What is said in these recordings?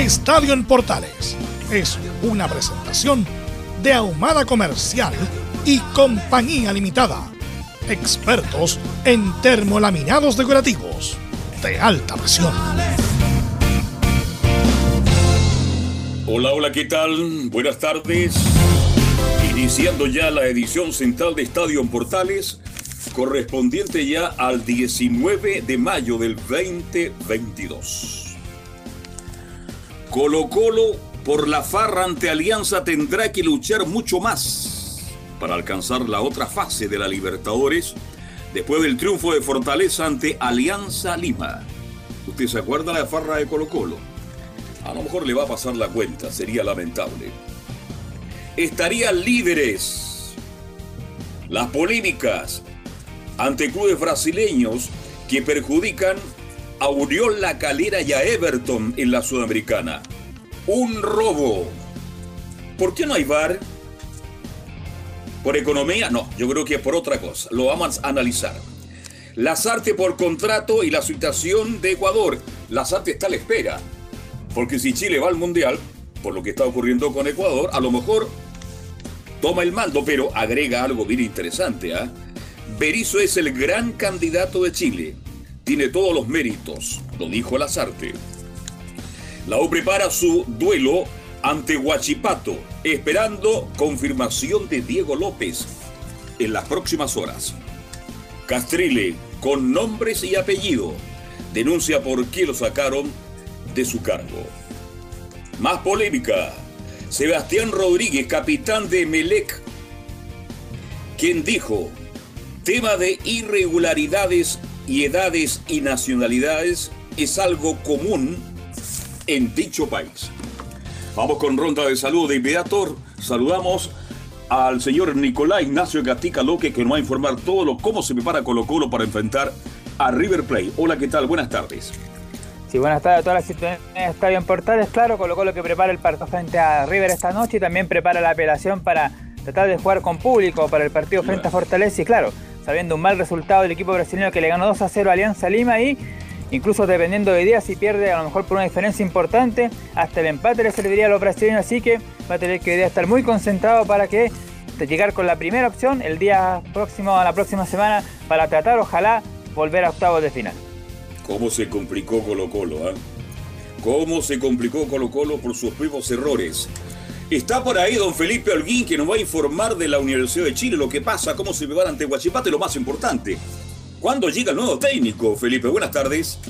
Estadio en Portales es una presentación de Ahumada Comercial y Compañía Limitada. Expertos en termolaminados decorativos de alta presión. Hola, hola, ¿qué tal? Buenas tardes. Iniciando ya la edición central de Estadio en Portales, correspondiente ya al 19 de mayo del 2022. Colo Colo por la farra ante Alianza tendrá que luchar mucho más para alcanzar la otra fase de la Libertadores después del triunfo de Fortaleza ante Alianza Lima. ¿Usted se acuerda la farra de Colo Colo? A lo mejor le va a pasar la cuenta, sería lamentable. Estarían líderes. Las polémicas ante clubes brasileños que perjudican a La Calera y a Everton en la Sudamericana. Un robo. ¿Por qué no hay VAR? ¿Por economía? No, yo creo que es por otra cosa. Lo vamos a analizar. Lazarte por contrato y la situación de Ecuador. Lazarte está a la espera. Porque si Chile va al Mundial, por lo que está ocurriendo con Ecuador, a lo mejor toma el mando, pero agrega algo bien interesante. ¿ah? Berizzo es el gran candidato de Chile tiene todos los méritos, lo dijo Lazarte. La U prepara su duelo ante Huachipato, esperando confirmación de Diego López en las próximas horas. Castrile, con nombres y apellido, denuncia por qué lo sacaron de su cargo. Más polémica. Sebastián Rodríguez, capitán de Melec, quien dijo, tema de irregularidades y edades y nacionalidades es algo común en dicho país. Vamos con ronda de salud de inmediato. Saludamos al señor Nicolás Ignacio Gatica Loque que nos va a informar todo lo cómo se prepara Colo Colo para enfrentar a River Plate. Hola, ¿qué tal? Buenas tardes. Sí, buenas tardes a todas las situaciones está bien Portales. Claro, Colo Colo que prepara el partido frente a River esta noche y también prepara la apelación para tratar de jugar con público para el partido frente a Fortaleza. Y claro, sabiendo un mal resultado del equipo brasileño que le ganó 2 a 0 a Alianza Lima y incluso dependiendo de día si pierde a lo mejor por una diferencia importante, hasta el empate le serviría a los brasileños, así que va a tener que estar muy concentrado para que llegar con la primera opción el día próximo a la próxima semana para tratar ojalá volver a octavos de final. ¿Cómo se complicó Colo Colo? Ah? ¿Cómo se complicó Colo Colo por sus propios errores? Está por ahí don Felipe Holguín que nos va a informar de la Universidad de Chile, lo que pasa, cómo se prepara ante Guachipate y lo más importante. ¿Cuándo llega el nuevo técnico, Felipe? Buenas tardes.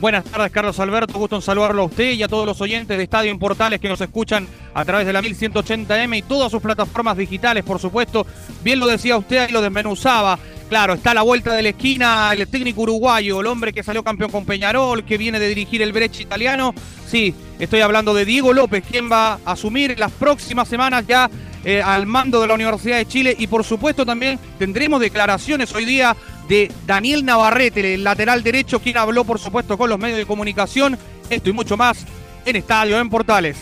Buenas tardes, Carlos Alberto. Gusto en saludarlo a usted y a todos los oyentes de Estadio en Portales que nos escuchan a través de la 1180M y todas sus plataformas digitales, por supuesto. Bien lo decía usted y lo desmenuzaba. Claro, está a la vuelta de la esquina el técnico uruguayo, el hombre que salió campeón con Peñarol, que viene de dirigir el Brecht italiano. Sí, estoy hablando de Diego López, quien va a asumir las próximas semanas ya eh, al mando de la Universidad de Chile. Y por supuesto también tendremos declaraciones hoy día de Daniel Navarrete, el lateral derecho, quien habló por supuesto con los medios de comunicación. Esto y mucho más en Estadio, en Portales.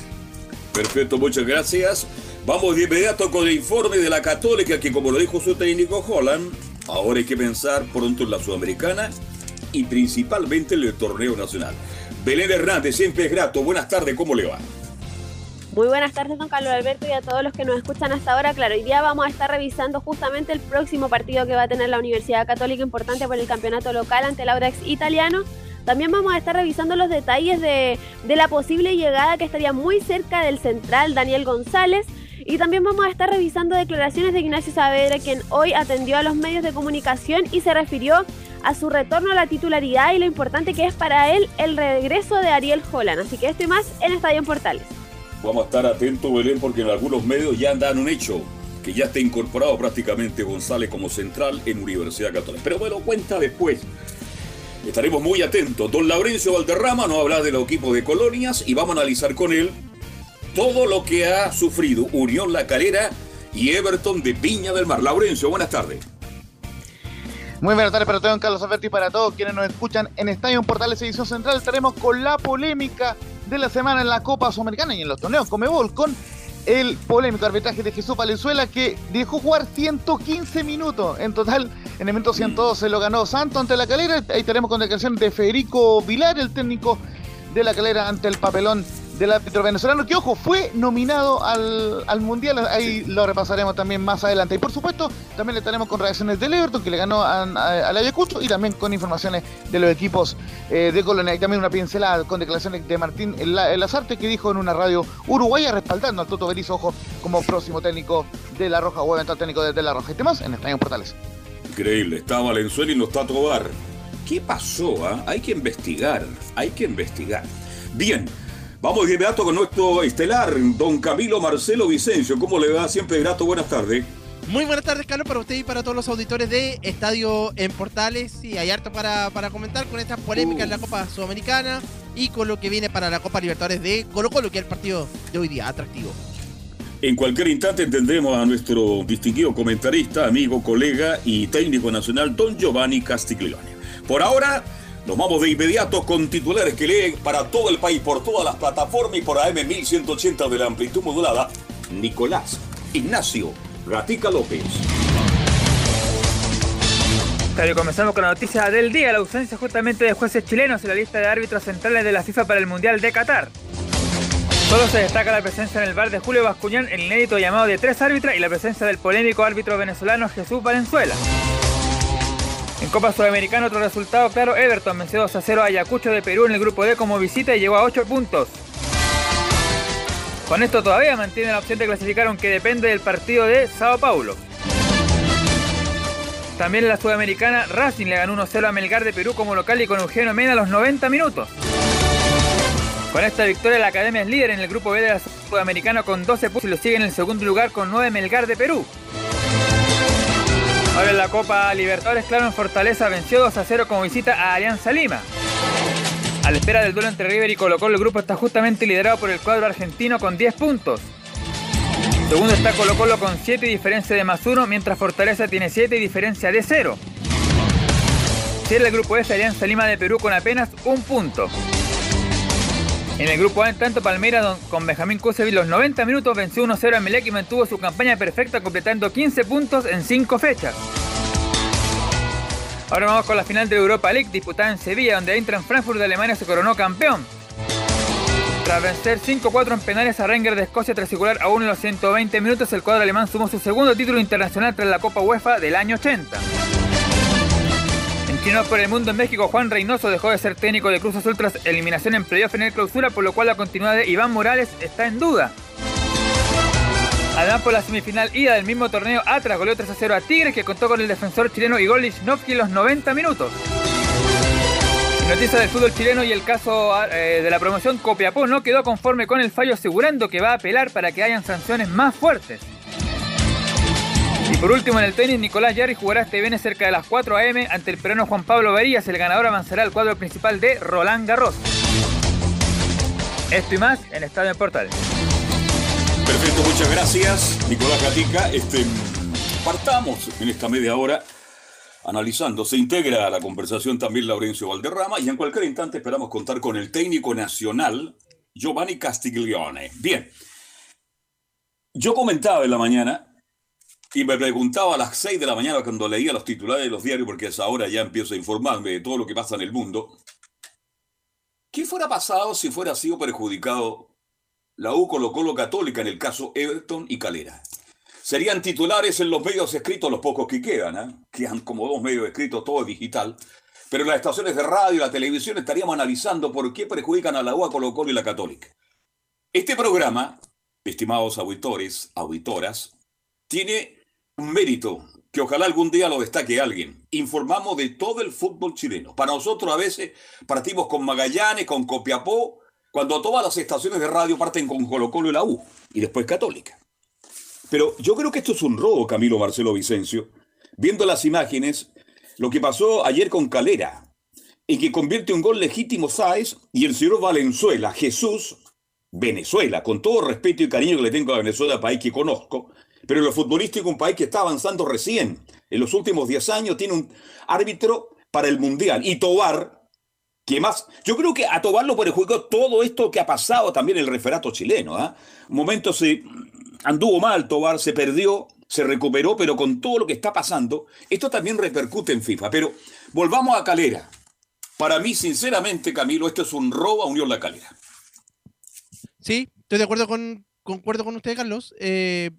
Perfecto, muchas gracias. Vamos de inmediato con el informe de la Católica, que como lo dijo su técnico Holland, Ahora hay que pensar pronto en la Sudamericana y principalmente en el torneo nacional. Belén Hernández, siempre es grato. Buenas tardes, ¿cómo le va? Muy buenas tardes, don Carlos Alberto, y a todos los que nos escuchan hasta ahora. Claro, hoy día vamos a estar revisando justamente el próximo partido que va a tener la Universidad Católica, importante por el campeonato local ante el Audax italiano. También vamos a estar revisando los detalles de, de la posible llegada que estaría muy cerca del central Daniel González. Y también vamos a estar revisando declaraciones de Ignacio Saavedra, quien hoy atendió a los medios de comunicación y se refirió a su retorno a la titularidad y lo importante que es para él el regreso de Ariel Holland. Así que esto y más en Estadio en Portales. Vamos a estar atentos, Belén, porque en algunos medios ya dan un hecho que ya está incorporado prácticamente González como central en Universidad Católica. Pero bueno, cuenta después. Estaremos muy atentos. Don Laurencio Valderrama nos habla del equipo de colonias y vamos a analizar con él todo lo que ha sufrido Unión La Calera y Everton de Piña del Mar. Laurencio, buenas tardes. Muy buenas tardes para todos, Carlos Alberti, para todos quienes nos escuchan en Estadio Portales Edición Central. Estaremos con la polémica de la semana en la Copa Sudamericana y en los torneos Comebol con el polémico arbitraje de Jesús Valenzuela que dejó jugar 115 minutos. En total, en el minuto 112 se lo ganó Santos ante la calera. Ahí tenemos con declaración de Federico Vilar, el técnico de la calera ante el papelón del árbitro venezolano, que ojo, fue nominado al, Mundial, ahí lo repasaremos también más adelante. Y por supuesto, también le estaremos con reacciones del Everton, que le ganó al Ayacucho, y también con informaciones de los equipos eh, de Colonia. Y también una pincelada con declaraciones de Martín Lazarte, que dijo en una radio uruguaya, respaldando al Toto Berizzo, ojo, como próximo técnico de La Roja, o eventual técnico de, La Roja. Y temas en Estadio Portales. Increíble, está Valenzuela y no está Tobar. ¿Qué pasó? Ah? Hay que investigar, hay que investigar. Bien, Vamos de inmediato con nuestro estelar, don Camilo Marcelo Vicencio. ¿Cómo le va? Siempre grato, buenas tardes. Muy buenas tardes, Carlos, para usted y para todos los auditores de Estadio en Portales. Y hay harto para, para comentar con esta polémica en la Copa Sudamericana y con lo que viene para la Copa Libertadores de Colo Colo, que es el partido de hoy día, atractivo. En cualquier instante entendemos a nuestro distinguido comentarista, amigo, colega y técnico nacional, don Giovanni Castiglione. Por ahora, nos vamos de inmediato con titulares que leen para todo el país, por todas las plataformas y por AM 1180 de la amplitud modulada. Nicolás Ignacio Gatica López. Claro, comenzamos con la noticia del día, la ausencia justamente de jueces chilenos en la lista de árbitros centrales de la FIFA para el Mundial de Qatar. Solo se destaca la presencia en el bar de Julio Bascuñán, el inédito llamado de tres árbitros y la presencia del polémico árbitro venezolano Jesús Valenzuela. En Copa Sudamericana otro resultado claro, Everton venció 2 a 0 a Ayacucho de Perú en el grupo D como visita y llegó a 8 puntos. Con esto todavía mantiene la opción de clasificar aunque depende del partido de Sao Paulo. También en la Sudamericana, Racing le ganó 1-0 a Melgar de Perú como local y con Eugenio Mena a los 90 minutos. Con esta victoria la Academia es líder en el grupo B de la Sudamericana con 12 puntos y lo sigue en el segundo lugar con 9 Melgar de Perú. Ahora en la Copa Libertadores, claro, en Fortaleza venció 2 a 0 como visita a Alianza Lima. A la espera del duelo entre River y Colo Colo, el grupo está justamente liderado por el cuadro argentino con 10 puntos. Segundo está Colo Colo con 7 y diferencia de más 1, mientras Fortaleza tiene 7 y diferencia de 0. Cierra el grupo F Alianza Lima de Perú con apenas un punto. En el grupo A, en tanto, Palmeiras con Benjamín Kusevic los 90 minutos venció 1-0 a Melec y mantuvo su campaña perfecta completando 15 puntos en 5 fechas. Ahora vamos con la final de Europa League disputada en Sevilla, donde Eintracht Frankfurt de Alemania se coronó campeón. Tras vencer 5-4 en penales a Rangers de Escocia tras igualar aún en los 120 minutos, el cuadro alemán sumó su segundo título internacional tras la Copa UEFA del año 80. No por el mundo en México, Juan Reynoso dejó de ser técnico de Cruz Azul tras eliminación en playoff en el clausura, por lo cual la continuidad de Iván Morales está en duda. Además, por la semifinal ida del mismo torneo, Atlas goleó 3 a 0 a Tigres, que contó con el defensor chileno Igor Lichnowsky en los 90 minutos. Noticia del fútbol chileno y el caso eh, de la promoción Copiapó no quedó conforme con el fallo, asegurando que va a apelar para que hayan sanciones más fuertes. Y por último en el tenis, Nicolás Yarri jugará este viernes cerca de las 4 am ante el peruano Juan Pablo Varillas. El ganador avanzará al cuadro principal de Roland Garros. Esto y más en Estadio Portal. Perfecto, muchas gracias, Nicolás Gatica. Este, partamos en esta media hora analizando. Se integra a la conversación también Laurencio Valderrama y en cualquier instante esperamos contar con el técnico nacional Giovanni Castiglione. Bien, yo comentaba en la mañana y me preguntaba a las 6 de la mañana cuando leía los titulares de los diarios, porque es ahora ya empiezo a informarme de todo lo que pasa en el mundo. ¿Qué fuera pasado si fuera sido perjudicado la U Colo Colo Católica en el caso Everton y Calera? Serían titulares en los medios escritos, los pocos que quedan, ¿eh? quedan como dos medios escritos, todo digital. pero las estaciones de radio y la televisión estaríamos analizando por qué perjudican a la UA, Colo Colo y la Católica. Este programa, estimados auditores, auditoras, tiene un mérito que ojalá algún día lo destaque alguien. Informamos de todo el fútbol chileno. Para nosotros a veces partimos con Magallanes, con Copiapó, cuando todas las estaciones de radio parten con Colo Colo y la U, y después Católica. Pero yo creo que esto es un robo, Camilo Marcelo Vicencio. Viendo las imágenes, lo que pasó ayer con Calera, en que convierte un gol legítimo Sáez y el señor Valenzuela, Jesús, Venezuela, con todo respeto y cariño que le tengo a Venezuela, país que conozco, pero en lo futbolístico un país que está avanzando recién. En los últimos 10 años tiene un árbitro para el Mundial. Y Tobar, que más... Yo creo que a Tobar lo perjudicó todo esto que ha pasado también en el referato chileno. Un momento se anduvo mal Tobar, se perdió, se recuperó, pero con todo lo que está pasando, esto también repercute en FIFA. Pero volvamos a Calera. Para mí, sinceramente, Camilo, esto es un robo a Unión La Calera. Sí, estoy de acuerdo con, concuerdo con usted, Carlos. Eh,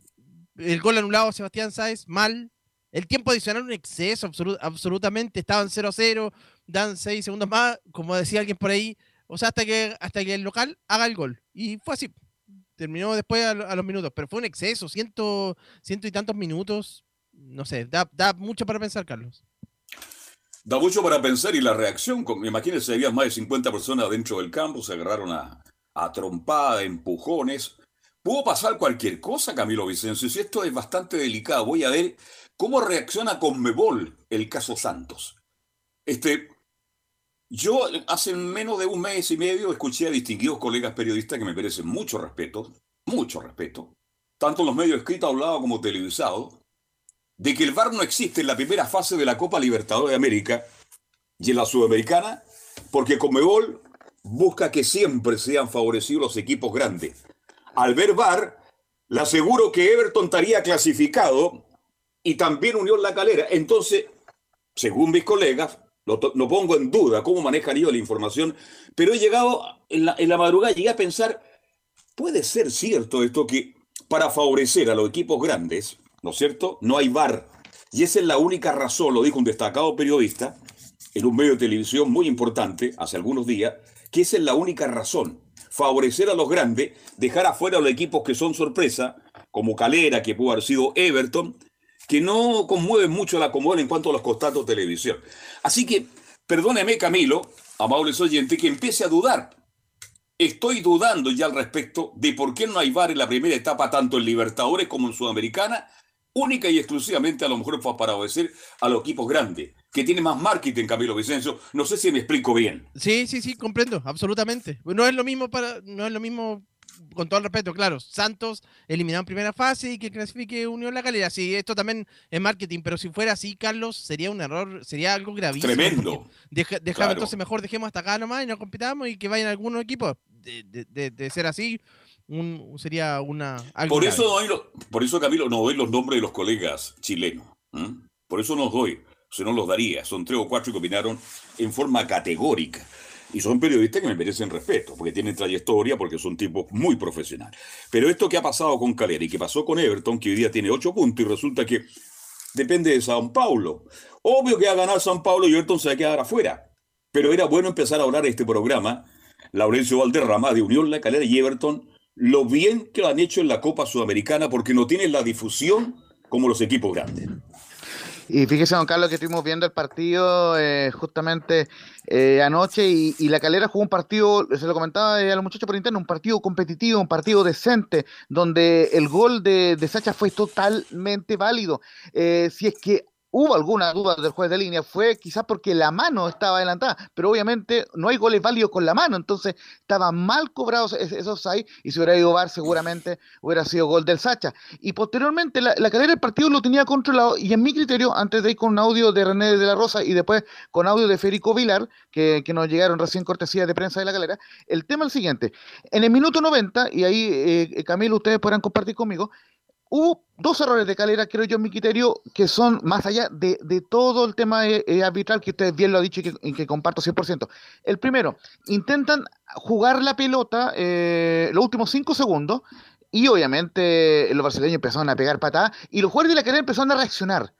el gol anulado a Sebastián Sáez, mal. El tiempo adicional un exceso, absolutamente. Estaban 0 a 0, dan 6 segundos más, como decía alguien por ahí. O sea, hasta que, hasta que el local haga el gol. Y fue así. Terminó después a, los minutos, pero fue un exceso, ciento, ciento y tantos minutos. No sé, da, mucho para pensar, Carlos. Da mucho para pensar y la reacción, imagínense, había más de 50 personas dentro del campo, se agarraron a, a trompada, empujones. Pudo pasar cualquier cosa, Camilo Vicencio, si esto es bastante delicado. Voy a ver cómo reacciona Conmebol el caso Santos. Este, yo hace menos de un mes y medio escuché a distinguidos colegas periodistas que me merecen mucho respeto, mucho respeto, tanto en los medios escritos, hablados como televisados, de que el VAR no existe en la primera fase de la Copa Libertadores de América y en la Sudamericana, porque Conmebol busca que siempre sean favorecidos los equipos grandes al ver VAR, le aseguro que Everton estaría clasificado y también Unión La Calera. Entonces, según mis colegas, no pongo en duda cómo manejan ellos la información, pero he llegado en la, en la madrugada, llegué a pensar, puede ser cierto esto que para favorecer a los equipos grandes, ¿no es cierto? No hay VAR. Y esa es la única razón, lo dijo un destacado periodista en un medio de televisión muy importante hace algunos días, que esa es la única razón favorecer a los grandes, dejar afuera a los equipos que son sorpresa, como Calera, que pudo haber sido Everton, que no conmueven mucho la comodidad en cuanto a los costatos de televisión. Así que, perdóneme Camilo, amables oyentes, que empiece a dudar. Estoy dudando ya al respecto de por qué no hay VAR en la primera etapa, tanto en Libertadores como en Sudamericana, única y exclusivamente a lo mejor para obedecer a los equipos grandes que tiene más marketing, Camilo Vicencio. No sé si me explico bien. Sí, sí, sí, comprendo, absolutamente. No es lo mismo para, no es lo mismo, con todo el respeto, claro. Santos eliminado en primera fase y que clasifique Unión La Calera. Sí, esto también es marketing, pero si fuera así, Carlos, sería un error, sería algo gravísimo. Tremendo. Deja, entonces mejor dejemos hasta acá nomás y no compitamos y que vayan algunos equipos. De, ser así, un, sería una. por eso, por eso, Camilo, no doy los nombres de los colegas chilenos. Por eso no doy se no los daría. Son tres o cuatro que opinaron en forma categórica. Y son periodistas que me merecen respeto, porque tienen trayectoria, porque son tipos muy profesionales. Pero esto que ha pasado con Calera y que pasó con Everton, que hoy día tiene ocho puntos y resulta que depende de San Paulo. Obvio que va a ganar San Paulo y Everton se va a quedar afuera. Pero era bueno empezar a hablar de este programa, Laurencio Valderrama, de Unión La Calera y Everton, lo bien que lo han hecho en la Copa Sudamericana porque no tienen la difusión como los equipos grandes. Y fíjese, don Carlos, que estuvimos viendo el partido eh, justamente eh, anoche y, la calera jugó un partido, se lo comentaba a los muchachos por interno, un partido competitivo, un partido decente, donde el gol de, de Sacha fue totalmente válido. Eh, si es que hubo alguna duda del juez de línea, fue quizás porque la mano estaba adelantada, pero obviamente no hay goles válidos con la mano, entonces estaba mal cobrados esos ahí y si hubiera ido VAR seguramente hubiera sido gol del Sacha. Y posteriormente la, la del partido lo tenía controlado y en mi criterio, antes de ir con un audio de René de la Rosa y después con audio de Federico Vilar, que, nos llegaron recién cortesía de prensa de la galera, el tema es el siguiente, en el minuto 90, y ahí eh, Camilo ustedes podrán compartir conmigo, hubo dos errores de calera, creo yo, en mi criterio, que son más allá de, todo el tema eh, eh, arbitral que ustedes bien lo han dicho y que, comparto 100%. El primero, intentan jugar la pelota eh, los últimos cinco segundos y obviamente los brasileños empezaron a pegar patadas y los jugadores de la calera empezaron a reaccionar.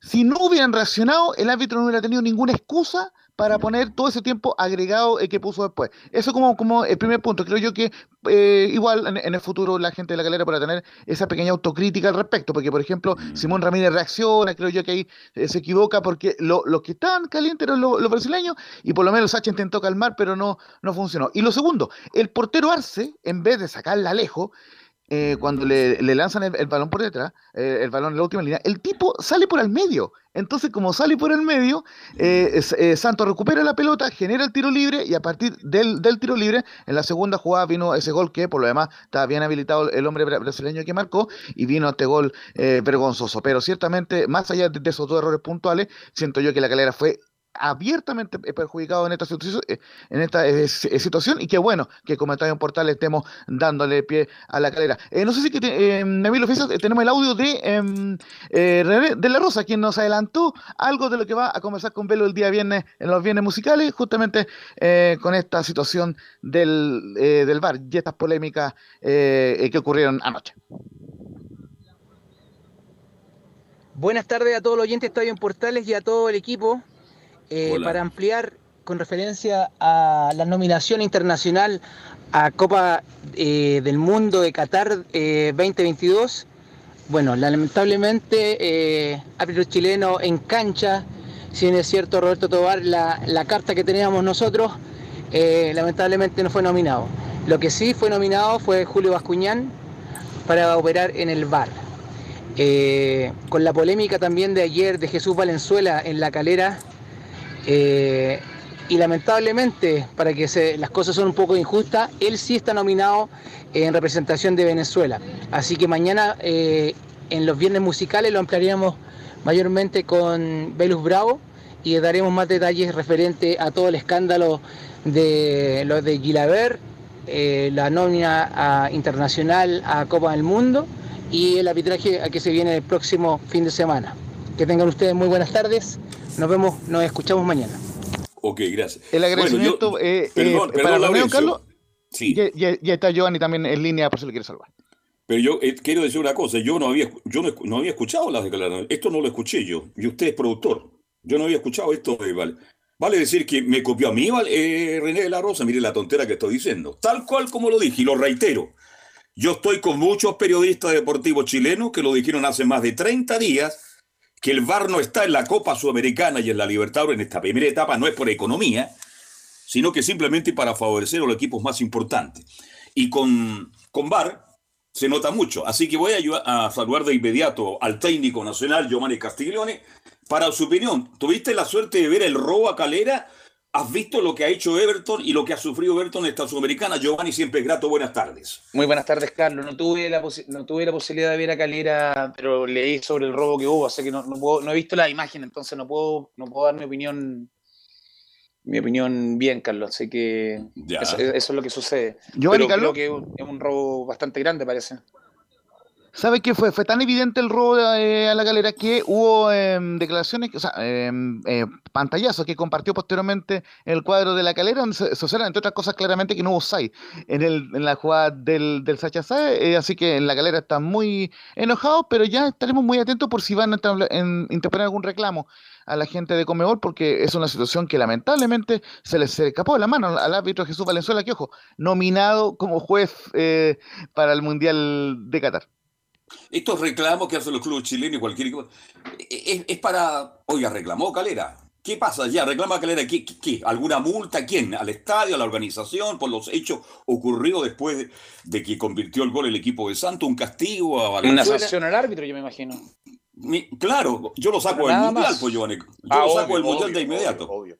Si no hubieran reaccionado, el árbitro no hubiera tenido ninguna excusa para poner todo ese tiempo agregado que puso después. Eso como, como el primer punto. Creo yo que eh, igual en, el futuro la gente de la galera podrá tener esa pequeña autocrítica al respecto, porque por ejemplo mm. Simón Ramírez reacciona, creo yo que ahí eh, se equivoca porque los que estaban calientes eran los, brasileños y por lo menos Sacha intentó calmar, pero no, no funcionó. Y lo segundo, el portero Arce, en vez de sacarla lejos, eh, cuando le, lanzan el, balón por detrás, eh, el balón en la última línea, el tipo sale por el medio. Entonces, como sale por el medio, eh, Santos recupera la pelota, genera el tiro libre y a partir del, tiro libre, en la segunda jugada vino ese gol que por lo demás estaba bien habilitado el hombre brasileño que marcó y vino este gol vergonzoso. Pero ciertamente, más allá de, de esos dos errores puntuales, siento yo que la calera fue abiertamente perjudicado en esta, eh, en esta eh, eh, situación y qué bueno que como en Portal estemos dándole pie a la calera. no sé si que te, tenemos el audio de em, de la Rosa, quien nos adelantó algo de lo que va a conversar con Velo el día viernes en los viernes musicales, justamente con esta situación del, del bar y estas polémicas que ocurrieron anoche. Buenas tardes a todos los oyentes de Estadio en Portales y a todo el equipo. Eh, para ampliar con referencia a la nominación internacional a Copa eh, del Mundo de Qatar 2022. Eh, bueno, lamentablemente, árbitro chileno en cancha, si bien es cierto Roberto Tobar, la, la carta que teníamos nosotros, lamentablemente no fue nominado. Lo que sí fue nominado fue Julio Bascuñán para operar en el VAR. con la polémica también de ayer de Jesús Valenzuela en la calera, eh, y lamentablemente, para que las cosas son un poco injustas, él sí está nominado en representación de Venezuela. Así que mañana eh, en los viernes musicales lo ampliaríamos mayormente con Velus Bravo y daremos más detalles referente a todo el escándalo de lo de Gilaver, eh, la nómina internacional a Copa del Mundo y el arbitraje a que se viene el próximo fin de semana. Que tengan ustedes muy buenas tardes. Nos vemos, nos escuchamos mañana. Ok, gracias. El agradecimiento eh, eh, para la Carlos. Sí. Ya, está Giovanni también en línea por si le quiere salvar. Pero yo eh, quiero decir una cosa, yo no había, yo no, había escuchado las declaraciones, esto no lo escuché yo, y usted es productor, yo no había escuchado esto, vale. Vale decir que me copió a mí René de la Rosa, mire la tontera que estoy diciendo, tal cual como lo dije, y lo reitero. Yo estoy con muchos periodistas deportivos chilenos que lo dijeron hace más de 30 días, que el VAR no está en la Copa Sudamericana y en la Libertadores en esta primera etapa no es por economía, sino que simplemente para favorecer a los equipos más importantes. Y con, con VAR se nota mucho. Así que voy a, a saludar de inmediato al técnico nacional Giovanni Castiglione para su opinión. ¿Tuviste la suerte de ver el robo a Calera? ¿Has visto lo que ha hecho Everton y lo que ha sufrido Everton en esta Sudamericana? Giovanni, siempre grato, buenas tardes. Muy buenas tardes, Carlos. No tuve la, no tuve la posibilidad de ver a Calera, pero leí sobre el robo que hubo, así que no, no, he visto la imagen, entonces no puedo, no puedo dar mi opinión mi opinión bien, Carlos. Así que eso, es lo que sucede. Giovanni, Carlos. creo que es un robo bastante grande, parece. ¿Sabe qué fue? Fue tan evidente el robo eh, a la galera que hubo em, declaraciones, o sea, em, eh, pantallazos que compartió posteriormente el cuadro de la calera, donde se, se entre otras cosas, claramente que no hubo SAI en, el, en la jugada del, del Sacha eh, así que en la galera están muy enojados, pero ya estaremos muy atentos por si van a interponer algún reclamo a la gente de Comebol, porque es una situación que lamentablemente se les escapó de la mano al árbitro Jesús Valenzuela, que ojo, nominado como juez para el Mundial de Qatar. Estos reclamos que hacen los clubes chilenos y cualquier es, es para, oiga, reclamó Calera. ¿Qué pasa ya? ¿Reclama Calera ¿Qué, qué, alguna multa? ¿Quién? ¿Al estadio? ¿A la organización? ¿Por los hechos ocurridos después de, que convirtió el gol el equipo de Santo? ¿Un castigo a Una sanción al árbitro, yo me imagino. claro, yo lo saco del mundial, pues, Giovanni. Yo ah, lo saco del mundial de inmediato. Obvio,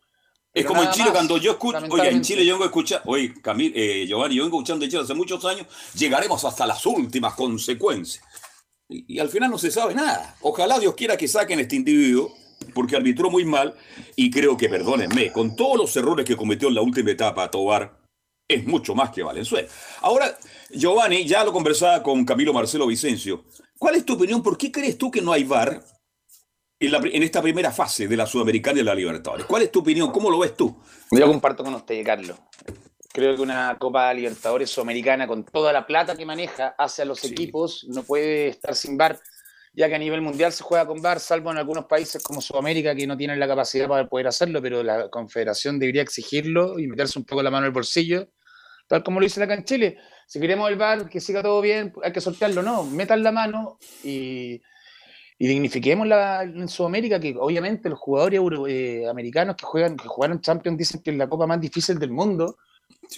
Es como en Chile, cuando yo escucho, oiga, en Chile yo vengo escuchar, oye, Camil, eh, Giovanni, yo vengo escuchando en Chile hace muchos años, llegaremos hasta las últimas consecuencias. Y, al final no se sabe nada. Ojalá Dios quiera que saquen a este individuo, porque arbitró muy mal y creo que, perdónenme, con todos los errores que cometió en la última etapa Tobar, es mucho más que Valenzuela. Ahora, Giovanni, ya lo conversaba con Camilo Marcelo Vicencio. ¿Cuál es tu opinión? ¿Por qué crees tú que no hay VAR en, en, esta primera fase de la Sudamericana y la Libertadores? ¿Cuál es tu opinión? ¿Cómo lo ves tú? Yo comparto con usted, Carlos. Creo que una Copa Libertadores Sudamericana con toda la plata que maneja hacia los equipos no puede estar sin bar. ya que a nivel mundial se juega con VAR, salvo en algunos países como Sudamérica que no tienen la capacidad para poder hacerlo, pero la Confederación debería exigirlo y meterse un poco la mano en el bolsillo, tal como lo hizo acá en Chile. Si queremos el VAR, que siga todo bien, hay que sortearlo, no, metan la mano y, dignifiquemos la, en Sudamérica, que obviamente los jugadores eh, americanos que juegan, que jugaron Champions dicen que es la copa más difícil del mundo,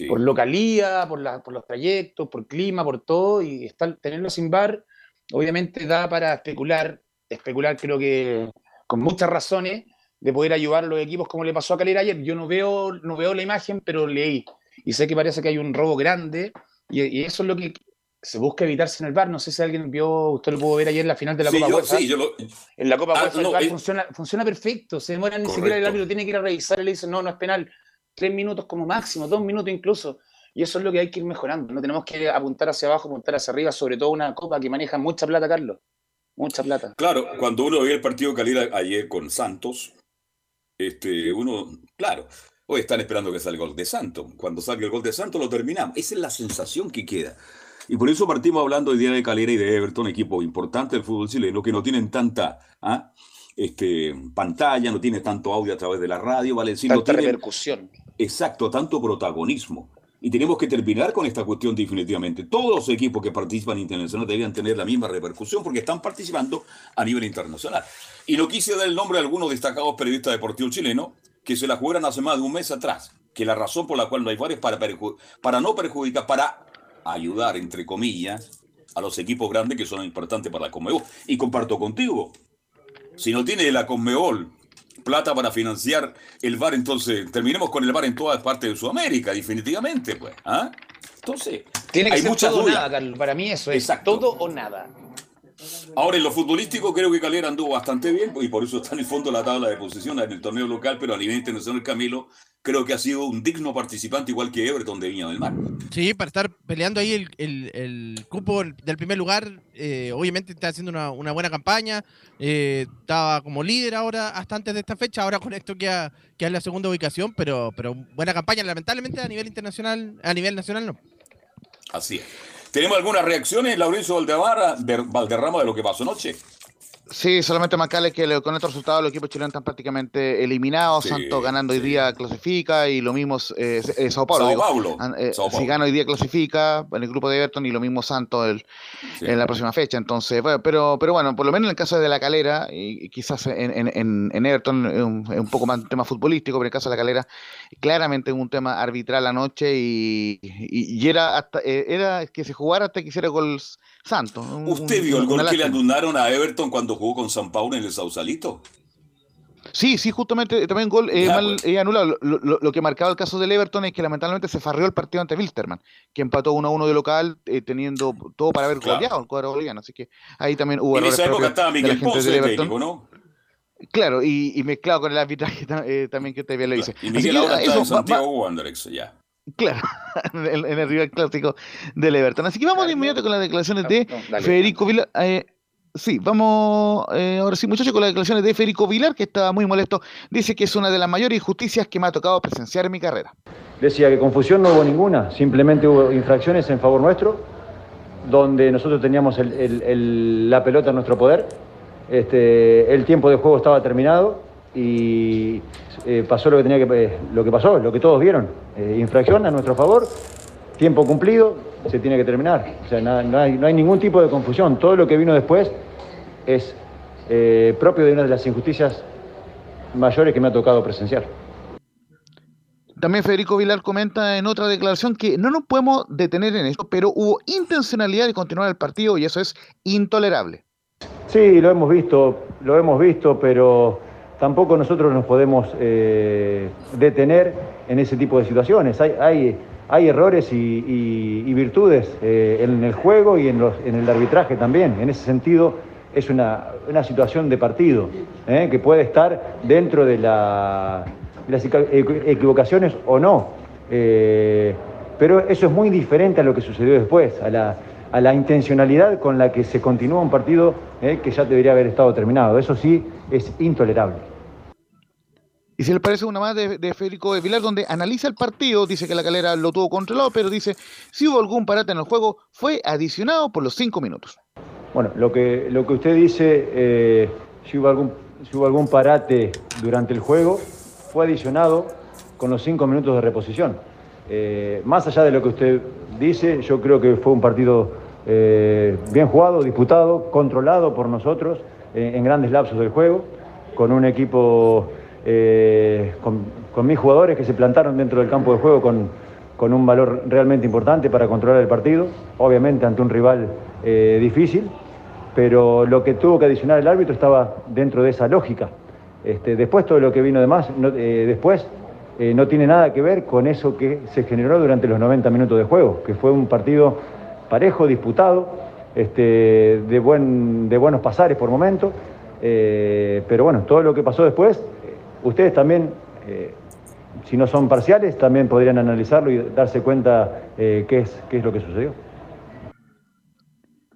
por localía, por, por los trayectos, por clima, por todo, y estar, tenerlo sin VAR obviamente da para especular, especular creo que con muchas razones, de poder ayudar a los equipos como le pasó a Calera ayer. Yo no veo, no veo la imagen, pero leí. Y sé que parece que hay un robo grande, y, eso es lo que se busca evitarse en el bar. No sé si alguien vio, usted lo pudo ver ayer en la final de la Copa yo, Sí, yo lo... En la Copa ah, el bar funciona, funciona, perfecto. Se demora ni siquiera el árbitro tiene que ir a revisar y le dice, no, no es penal. Tres minutos como máximo, dos minutos incluso. Y eso es lo que hay que ir mejorando. No tenemos que apuntar hacia abajo, apuntar hacia arriba, sobre todo una copa que maneja mucha plata, Carlos. Mucha plata. Claro, cuando uno ve el partido Calera ayer con Santos, este, uno, claro, hoy están esperando que salga el gol de Santos. Cuando salga el gol de Santos lo terminamos. Esa es la sensación que queda. Y por eso partimos hablando hoy día de Calera y de Everton, equipo importante del fútbol chileno, que no tienen tanta ¿ah? este, pantalla, no tiene tanto audio a través de la radio, ¿vale? Tanta no repercusión. Exacto, tanto protagonismo. Y tenemos que terminar con esta cuestión definitivamente. Todos los equipos que participan internacionalmente deberían tener la misma repercusión porque están participando a nivel internacional. Y no quise dar el nombre de algunos destacados periodistas deportivos chilenos que se la jugaron hace más de un mes atrás, que la razón por la cual no hay varios para, para no perjudicar, para ayudar, entre comillas, a los equipos grandes que son importantes para la Conmebol. Y comparto contigo, si no tiene la Conmebol plata para financiar el bar, entonces terminemos con el bar en todas partes de Sudamérica, definitivamente, pues. ¿ah? Entonces, tiene que hay ser muchas todo o nada, Carlos. Para mí eso es todo o nada. Ahora, en lo futbolístico creo que Calera anduvo bastante bien y por eso está en el fondo de la tabla de posiciones en el torneo local, pero a nivel internacional Camilo creo que ha sido un digno participante igual que Everton de Viña del Mar. Sí, para estar peleando ahí el, cupo del primer lugar, eh, obviamente está haciendo una, buena campaña, eh, estaba como líder ahora hasta antes de esta fecha, ahora con esto queda, queda en la segunda ubicación, pero, pero buena campaña, lamentablemente a nivel internacional, a nivel nacional no. Así es. ¿Tenemos algunas reacciones, Laurencio Valderrama, de lo que pasó anoche? Sí, solamente marcarle que con estos resultados los equipos chilenos están prácticamente eliminados. Santos ganando hoy día clasifica y lo mismo eh, eh, Sao Paulo. Eh, si gana hoy día clasifica en el grupo de Everton y lo mismo Santos en la próxima fecha. Entonces, pero, pero bueno, por lo menos en el caso de la calera, y, quizás en, en, Everton es un, poco más un tema futbolístico, pero en el caso de la calera, claramente un tema arbitral anoche y, y, era hasta era que se jugara hasta que hiciera gol Santos. ¿Usted vio el gol que le anularon a Everton cuando jugó con San Paulo en el Sausalito? Sí, sí, justamente también gol eh, mal pues. eh, anulado. Lo, que marcaba el caso del Everton es que lamentablemente se farrió el partido ante Wilstermann, que empató 1 1 de local, eh, teniendo todo para haber goleado el cuadro boliviano. Así que ahí también hubo En esa época estaba Miguel Ponce de Everton. ¿no? Claro, y, mezclado con el arbitraje también que bien lo dice. Y Miguel ahora está en Santiago Wanderers, ya. Claro, en, el rival clásico del Everton. Así que vamos de inmediato con las declaraciones de Federico Vilar. Eh, sí, vamos eh, ahora sí, muchachos, con las declaraciones de Federico Vilar, que estaba muy molesto. Dice que es una de las mayores injusticias que me ha tocado presenciar en mi carrera. Decía que confusión no hubo ninguna, simplemente hubo infracciones en favor nuestro, donde nosotros teníamos la pelota en nuestro poder. Este, el tiempo de juego estaba terminado y eh, pasó lo que tenía que eh, lo que pasó, lo que todos vieron. Eh, infracción a nuestro favor, tiempo cumplido, se tiene que terminar. O sea, no, hay, ningún tipo de confusión. Todo lo que vino después es propio de una de las injusticias mayores que me ha tocado presenciar. También Federico Vilar comenta en otra declaración que no nos podemos detener en esto, pero hubo intencionalidad de continuar el partido y eso es intolerable. Sí, lo hemos visto, lo hemos visto, pero tampoco nosotros nos podemos eh, detener en ese tipo de situaciones. Hay, errores y, virtudes eh, en el juego y en, el arbitraje también. En ese sentido, es una, situación de partido eh, que puede estar dentro de, las equivocaciones o no. pero eso es muy diferente a lo que sucedió después, a la intencionalidad con la que se continúa un partido que ya debería haber estado terminado. Eso sí es intolerable. Y si le parece una más de, Federico de Vilar, donde analiza el partido, dice que la calera lo tuvo controlado, pero dice, si hubo algún parate en el juego, fue adicionado por los cinco minutos. Bueno, lo que, lo que usted dice, eh, si, hubo algún, si hubo algún parate durante el juego, fue adicionado con los cinco minutos de reposición. Eh, más allá de lo que usted dice, yo creo que fue un partido eh, bien jugado, disputado, controlado por nosotros en grandes lapsos del juego, con un equipo, con, con mis jugadores que se plantaron dentro del campo de juego con, un valor realmente importante para controlar el partido, obviamente ante un rival eh, difícil, pero lo que tuvo que adicionar el árbitro estaba dentro de esa lógica. Este, después todo lo que vino de más, eh, después eh, no tiene nada que ver con eso que se generó durante los 90 minutos de juego, que fue un partido parejo, disputado, este, de, buen, de buenos pasares por momentos, pero bueno, todo lo que pasó después, ustedes también si no son parciales, también podrían analizarlo y darse cuenta qué, es, qué es lo que sucedió.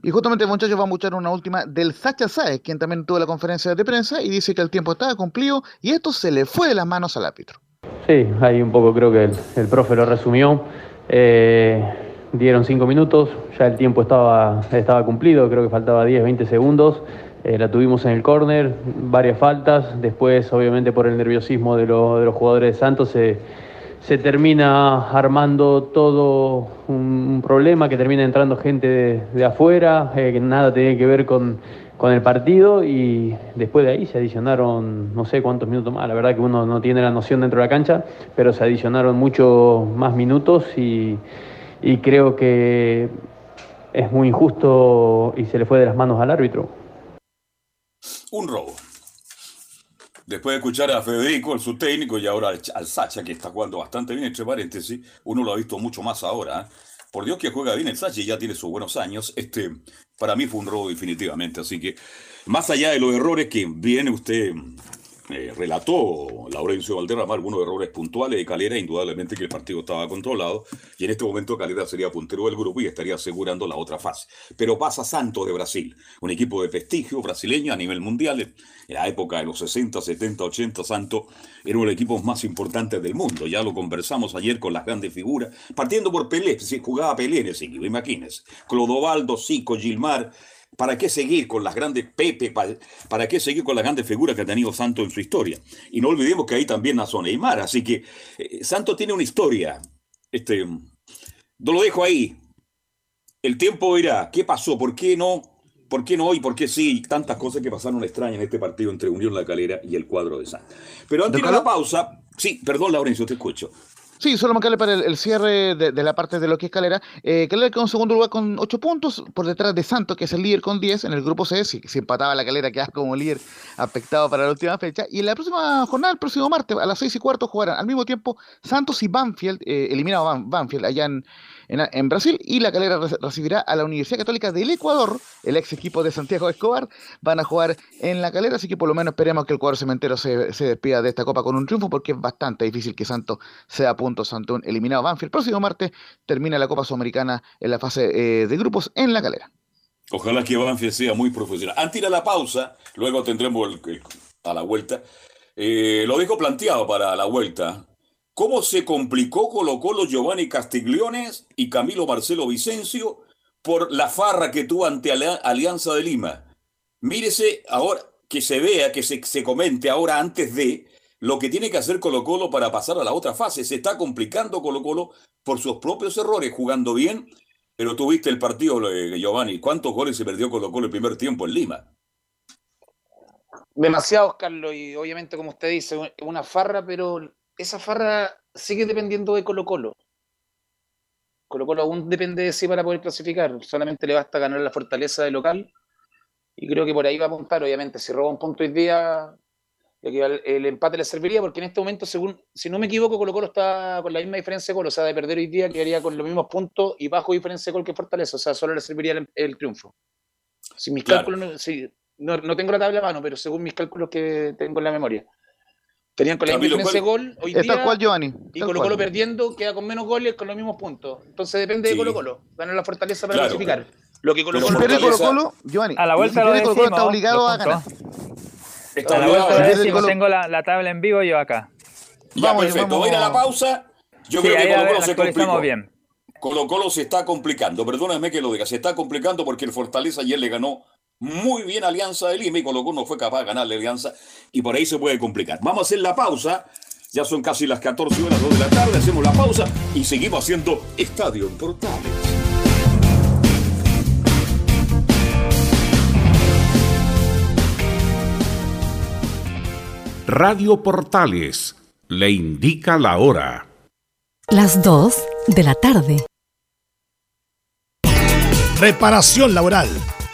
Y justamente, muchachos, vamos a escuchar una última del Sacha Saez, quien también tuvo la conferencia de prensa y dice que el tiempo estaba cumplido y esto se le fue de las manos al árbitro. Sí, ahí un poco creo que el, profe lo resumió. Eh, dieron cinco minutos, ya el tiempo estaba, estaba cumplido, creo que faltaba 10, 20 segundos. Eh, la tuvimos en el córner, varias faltas. Después, obviamente, por el nerviosismo de, de los jugadores de Santos, se se termina armando todo un, problema, que termina entrando gente de, afuera, eh, que nada tiene que ver con, el partido y después de ahí se adicionaron no sé cuántos minutos más, la verdad que uno no tiene la noción dentro de la cancha, pero se adicionaron muchos más minutos y, y creo que es muy injusto y se le fue de las manos al árbitro. Un robo. Después de escuchar a Federico, el subtécnico, y ahora al, Sacha, que está jugando bastante bien, entre paréntesis, uno lo ha visto mucho más ahora. ¿eh? Por Dios que juega bien el Sacha y ya tiene sus buenos años. Este, para mí fue un robo definitivamente. Así que, más allá de los errores que viene usted eh, relató Laurencio Valderrama algunos errores puntuales de Calera, indudablemente que el partido estaba controlado y en este momento Calera sería puntero del grupo y estaría asegurando la otra fase. Pero pasa Santos de Brasil, un equipo de prestigio brasileño a nivel mundial. En la época de los 60, 70, 80, Santos era uno de los equipos más importantes del mundo. Ya lo conversamos ayer con las grandes figuras, partiendo por Pelé, si jugaba Pelé en ese equipo, imagínense. Clodovaldo, Zico, Gilmar, ¿Para qué seguir con las grandes Pepe? Para, qué seguir con las grandes figuras que ha tenido Santos en su historia? Y no olvidemos que ahí también nació Neymar, así que eh, Santos tiene una historia. Este, lo dejo ahí. El tiempo dirá, ¿qué pasó? ¿Por qué no? ¿Por qué no hoy? ¿Por qué sí? Tantas cosas que pasaron extrañas en este partido entre Unión La Calera y el cuadro de Santos. Pero antes de la pausa, sí, perdón, Laurencio, te escucho. Sí, solo marcarle para el, cierre de, la parte de lo que es Calera. Eh, Calera quedó en segundo lugar con 8 puntos, por detrás de Santos, que es el líder con 10 en el grupo C. Si, si empataba la Calera, quedaba como líder afectado para la última fecha. Y en la próxima jornada, el próximo martes, a las 6 y cuarto, jugarán al mismo tiempo Santos y Banfield, eh, eliminado Banfield allá en, en, Brasil y la calera recibirá a la Universidad Católica del Ecuador, el ex equipo de Santiago Escobar, van a jugar en la calera, así que por lo menos esperemos que el cuadro cementero se, se despida de esta copa con un triunfo porque es bastante difícil que Santos sea a punto un eliminado Banfield. El próximo martes termina la Copa Sudamericana en la fase eh, de grupos en la calera. Ojalá que Banfield sea muy profesional. Antes de la pausa, luego tendremos a la vuelta. Eh, lo dejo planteado para la vuelta. ¿Cómo se complicó Colo Colo Giovanni Castigliones y Camilo Marcelo Vicencio por la farra que tuvo ante Alianza de Lima? Mírese ahora, que se vea, que se, se comente ahora antes de lo que tiene que hacer Colo Colo para pasar a la otra fase. Se está complicando Colo Colo por sus propios errores, jugando bien, pero tuviste el partido, eh, Giovanni. ¿Cuántos goles se perdió Colo Colo el primer tiempo en Lima? Demasiados, Carlos, y obviamente, como usted dice, una farra, pero esa farra sigue dependiendo de Colo Colo. Colo Colo aún depende de sí para poder clasificar. Solamente le basta ganar la fortaleza de local. Y creo que por ahí va a apuntar, obviamente. Si roba un punto hoy día, el empate le serviría, porque en este momento, según, si no me equivoco, Colo Colo está con la misma diferencia de gol. O sea, de perder hoy día quedaría con los mismos puntos y bajo diferencia de gol que Fortaleza. O sea, solo le serviría el, triunfo. Si mis cálculos, no, no, tengo la tabla a mano, pero según mis cálculos que tengo en la memoria. Tenían con la misma diferencia de gol hoy día. Cual, Giovanni. Y Colo Colo perdiendo queda con menos goles con los mismos puntos. Entonces depende de Colo Colo. Ganar la fortaleza para clasificar. Lo que Colo Colo. Si Colo Colo, Giovanni. A la vuelta lo Colo Colo está obligado a ganar. a la vuelta lo decimos, tengo la, la, tabla en vivo yo acá. Ya, vamos, perfecto. Voy a ir a la pausa. Yo creo que Colo Colo se complicó. bien. Colo Colo se está complicando, perdóname que lo diga, se está complicando porque el Fortaleza ayer le ganó muy bien Alianza de Lima y Colo Colo no fue capaz de ganarle Alianza y por ahí se puede complicar. Vamos a hacer la pausa, ya son casi las 14 horas, 2 de la tarde, hacemos la pausa y seguimos haciendo Estadio en Portales. Radio Portales le indica la hora. Las 2 de la tarde. Reparación laboral.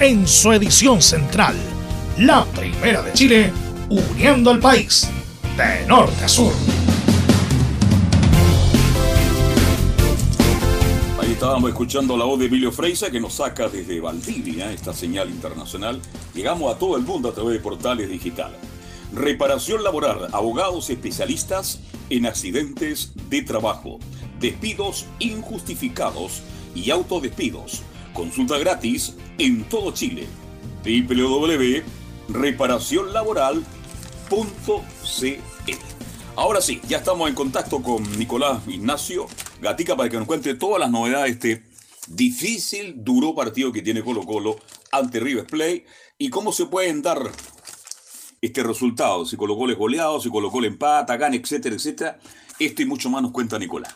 en su edición central. La primera de Chile, uniendo al país de norte a sur. Ahí estábamos escuchando la voz de Emilio Freisa que nos saca desde Valdivia esta señal internacional. Llegamos a todo el mundo a través de portales digitales. Reparación laboral, abogados especialistas en accidentes de trabajo, despidos injustificados y autodespidos. Consulta gratis en todo Chile. www.reparacionlaboral.cl Ahora sí, ya estamos en contacto con Nicolás Ignacio Gatica para que nos cuente todas las novedades de este difícil, duro partido que tiene Colo Colo ante River Play y cómo se pueden dar este resultado, si Colo Colo es goleado, si Colo Colo empata, gana, etcétera, etcétera. Esto y mucho más nos cuenta Nicolás.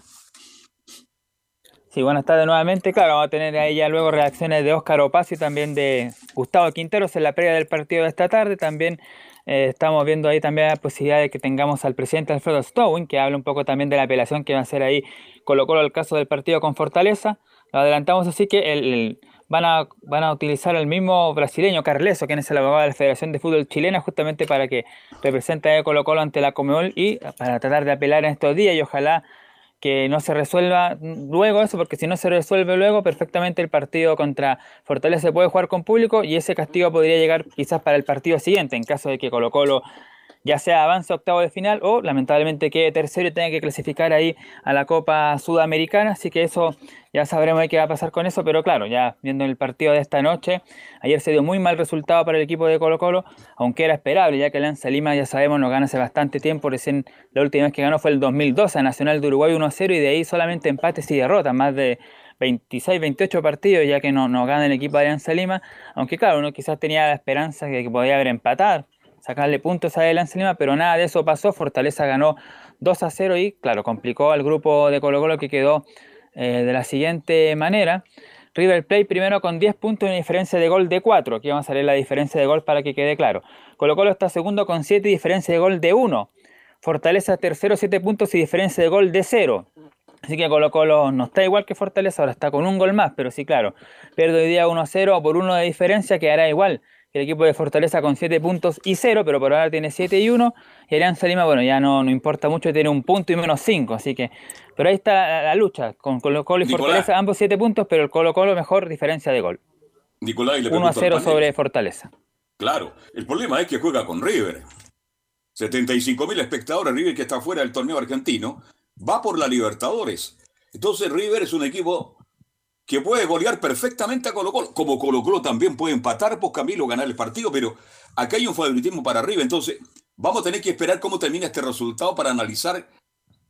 Sí, buenas tardes nuevamente. Claro, vamos a tener ahí ya luego reacciones de Óscar Opacio y también de Gustavo Quinteros en la previa del partido de esta tarde. También eh, estamos viendo ahí también la posibilidad de que tengamos al presidente Alfredo Stowin, que habla un poco también de la apelación que va a hacer ahí Colo Colo al caso del partido con Fortaleza. Lo adelantamos así que van, a, van a utilizar al mismo brasileño Carleso, quien es el abogado de la Federación de Fútbol Chilena, justamente para que represente a Colo Colo ante la Comeol y para tratar de apelar en estos días y ojalá que no se resuelva luego eso, porque si no se resuelve luego, perfectamente el partido contra Fortaleza se puede jugar con público y ese castigo podría llegar quizás para el partido siguiente, en caso de que Colo Colo ya sea avance a octavo de final o lamentablemente quede tercero y tenga que clasificar ahí a la Copa Sudamericana, así que eso ya sabremos qué va a pasar con eso, pero claro, ya viendo el partido de esta noche, ayer se dio muy mal resultado para el equipo de Colo Colo, aunque era esperable, ya que Lanza Lima ya sabemos no gana hace bastante tiempo, recién la última vez que ganó fue el 2012 a Nacional de Uruguay 1-0 y de ahí solamente empates y derrotas, más de 26, 28 partidos, ya que no, no gana el equipo de Alianza Lima, aunque claro, uno quizás tenía la esperanza de que podía haber empatado, sacarle puntos a Alianza Lima, pero nada de eso pasó, Fortaleza ganó 2 a 0 y claro, complicó al grupo de Colo Colo que quedó eh, de la siguiente manera. River Plate primero con 10 puntos y una diferencia de gol de 4. Aquí vamos a leer la diferencia de gol para que quede claro. Colo Colo está segundo con 7 y diferencia de gol de 1. Fortaleza tercero, 7 puntos y diferencia de gol de 0. Así que Colo Colo no está igual que Fortaleza, ahora está con un gol más, pero sí, claro, pierde hoy día 1-0 por 1 de diferencia, quedará igual el equipo de Fortaleza con 7 puntos y 0, pero por ahora tiene 7 y 1. Y Alianza Lima, bueno, ya no, no importa mucho, tiene un punto y menos 5, así que, pero ahí está la, lucha, con Colo Colo y Fortaleza, ambos 7 puntos, pero el Colo Colo mejor diferencia de gol. Nicolás, 1 0 sobre Fortaleza. Claro, el problema es que juega con River. 75 mil espectadores, River que está fuera del torneo argentino, va por la Libertadores. Entonces River es un equipo que puede golear perfectamente a Colo Colo, como Colo Colo también puede empatar, pues Camilo ganar el partido, pero acá hay un favoritismo para River, entonces vamos a tener que esperar cómo termina este resultado para analizar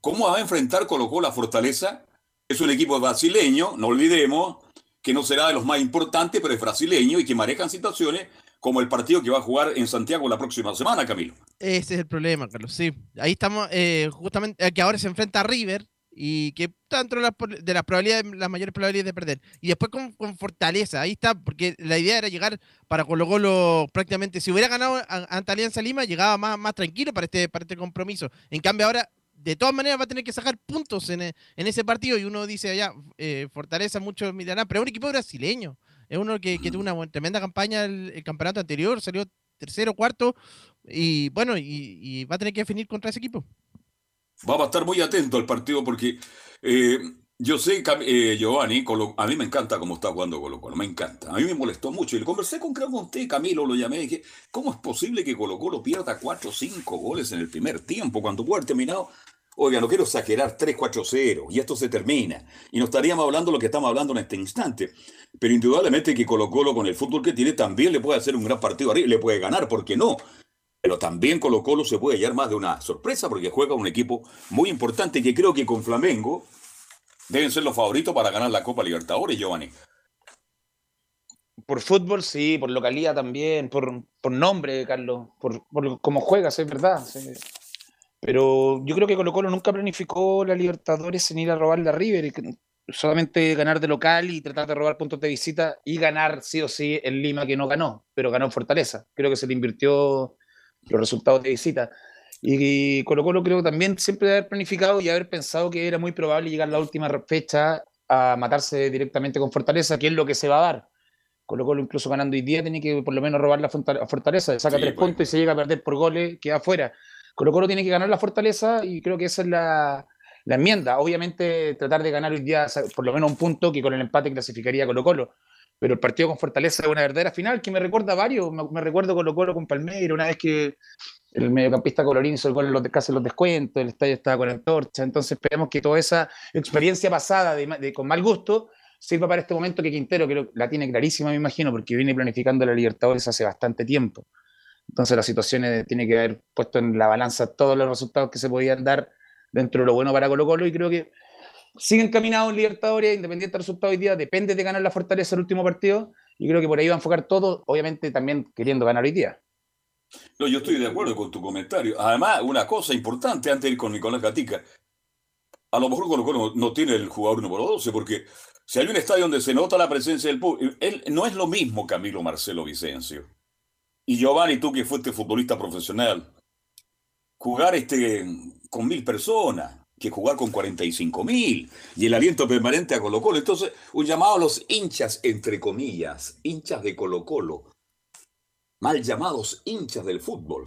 cómo va a enfrentar Colo Colo a Fortaleza. Es un equipo brasileño, no olvidemos que no será de los más importantes, pero es brasileño y que manejan situaciones como el partido que va a jugar en Santiago la próxima semana, Camilo. Ese es el problema, Carlos. Sí, ahí estamos, eh, justamente, eh, que ahora se enfrenta a River y que está dentro de las probabilidades, las mayores probabilidades de perder. Y después con, Fortaleza, ahí está, porque la idea era llegar para Colo Colo prácticamente, si hubiera ganado ante Alianza Lima, llegaba más, más tranquilo para este, para este compromiso. En cambio ahora de todas maneras va a tener que sacar puntos en, ese partido y uno dice allá, eh, Fortaleza, muchos mirarán, pero es un equipo brasileño. Es uno que, tuvo una tremenda campaña el, campeonato anterior, salió tercero, cuarto, y bueno, y, va a tener que definir contra ese equipo. Vamos a estar muy atento al partido porque eh, yo sé, eh, Giovanni, a mí me encanta cómo está jugando Colo Colo, me encanta. A mí me molestó mucho y le conversé con, creo con Camilo, lo llamé y dije, ¿cómo es posible que Colo Colo pierda 4 o 5 goles en el primer tiempo cuando puede haber terminado Oiga, no quiero exagerar, 3-4-0, y esto se termina. Y no estaríamos hablando lo que estamos hablando en este instante. Pero indudablemente que Colo Colo con el fútbol que tiene también le puede hacer un gran partido arriba, le puede ganar, ¿por qué no? Pero también Colo Colo se puede hallar más de una sorpresa porque juega un equipo muy importante que creo que con Flamengo deben ser los favoritos para ganar la Copa Libertadores, Giovanni. Por fútbol, sí, por localidad también, por, por nombre, Carlos, por, por cómo juegas, es verdad. Pero yo creo que Colo Colo nunca planificó la Libertadores en ir a robarle a River, solamente ganar de local y tratar de robar puntos de visita y ganar sí o sí en Lima que no ganó, pero ganó Fortaleza. Creo que se le invirtió los resultados de visita. Y Colo Colo creo también siempre haber planificado y haber pensado que era muy probable llegar la última fecha a matarse directamente con Fortaleza, que es lo que se va a dar. Colo Colo incluso ganando hoy día tiene que por lo menos robar la Fortaleza, saca tres pues. puntos y se llega a perder por goles, queda afuera. Colo Colo tiene que ganar la fortaleza y creo que esa es la, enmienda. Obviamente tratar de ganar hoy día por lo menos un punto que con el empate clasificaría Colo Colo. Pero el partido con Fortaleza es una verdadera final que me recuerda a varios. Me, recuerdo Colo Colo con Palmeiro, una vez que el mediocampista colorín hizo el gol en los, casi los descuentos, el estadio estaba con antorcha. Entonces esperemos que toda esa experiencia pasada de, con mal gusto sirva para este momento que Quintero que la tiene clarísima, me imagino, porque viene planificando la Libertadores hace bastante tiempo. Entonces las situaciones tiene que haber puesto en la balanza todos los resultados que se podían dar dentro de lo bueno para Colo Colo y creo que siguen caminados en Libertadores, independiente del resultado hoy día, depende de ganar la Fortaleza el último partido y creo que por ahí va a enfocar todo, obviamente también queriendo ganar hoy día. No, yo estoy de acuerdo con tu comentario. Además, una cosa importante antes de ir con Nicolás Gatica, a lo mejor Colo Colo no tiene el jugador número 12 porque si hay un estadio donde se nota la presencia del público, él no es lo mismo Camilo Marcelo Vicencio. Y Giovanni, tú que fuiste futbolista profesional, jugar este, con mil personas, que jugar con 45 mil, y el aliento permanente a Colo Colo. Entonces, un llamado a los hinchas, entre comillas, hinchas de Colo Colo, mal llamados hinchas del fútbol.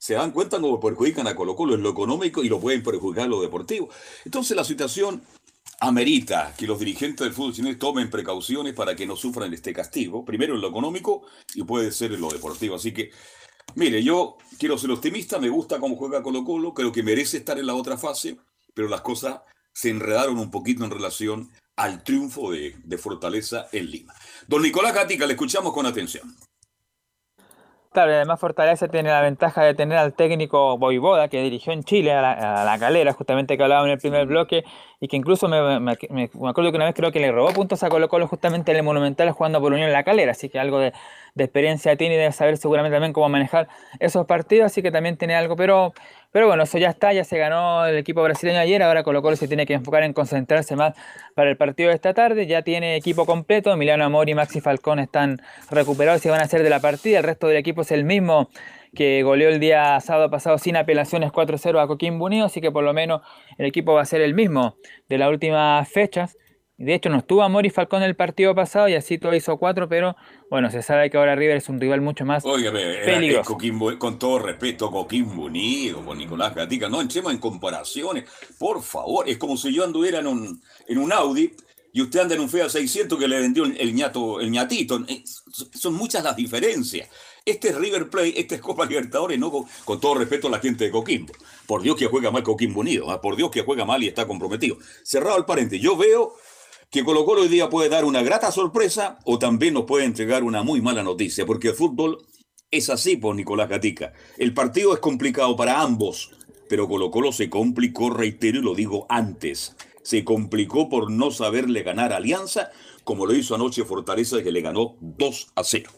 Se dan cuenta cómo perjudican a Colo Colo en lo económico y lo pueden perjudicar en lo deportivo. Entonces la situación amerita que los dirigentes del fútbol chileno tomen precauciones para que no sufran este castigo, primero en lo económico y puede ser en lo deportivo. Así que, mire, yo quiero ser optimista, me gusta cómo juega Colo Colo, creo que merece estar en la otra fase, pero las cosas se enredaron un poquito en relación al triunfo de, de Fortaleza en Lima. Don Nicolás Gatica, le escuchamos con atención. Claro, y además Fortaleza tiene la ventaja de tener al técnico Boivoda, que dirigió en Chile a la, calera, justamente que hablaba en el primer bloque, y que incluso me, me, acuerdo que una vez creo que le robó puntos a Colo Colo justamente en el Monumental jugando por Unión en la calera, así que algo de, experiencia tiene y debe saber seguramente también cómo manejar esos partidos, así que también tiene algo, pero Pero bueno, eso ya está, ya se ganó el equipo brasileño ayer, ahora Colo Colo se tiene que enfocar en concentrarse más para el partido de esta tarde, ya tiene equipo completo, Emiliano Amor y Maxi Falcón están recuperados y van a ser de la partida, el resto del equipo es el mismo que goleó el día sábado pasado sin apelaciones 4-0 a Coquimbo Unido, así que por lo menos el equipo va a ser el mismo de las últimas fechas. De hecho, no estuvo Amor y Falcón el partido pasado y así todo hizo cuatro, pero bueno, se sabe que ahora River es un rival mucho más peligroso. con todo respeto, Coquimbo Unido, con Nicolás Gatica, no entremos en comparaciones, por favor. Es como si yo anduviera en un, en un Audi y usted anda en un Fiat 600 que le vendió el, ñato, el ñatito. Eh, son muchas las diferencias. Este es River Plate, este es Copa Libertadores, no con, todo respeto a la gente de Coquimbo. Por Dios que juega mal Coquimbo Unido, ¿ah? por Dios que juega mal y está comprometido. Cerrado el paréntesis, yo veo que Colo Colo hoy día puede dar una grata sorpresa o también nos puede entregar una muy mala noticia, porque el fútbol es así por Nicolás Gatica. El partido es complicado para ambos, pero Colo Colo se complicó, reitero y lo digo antes, se complicó por no saberle ganar Alianza, como lo hizo anoche Fortaleza, que le ganó 2 a 0.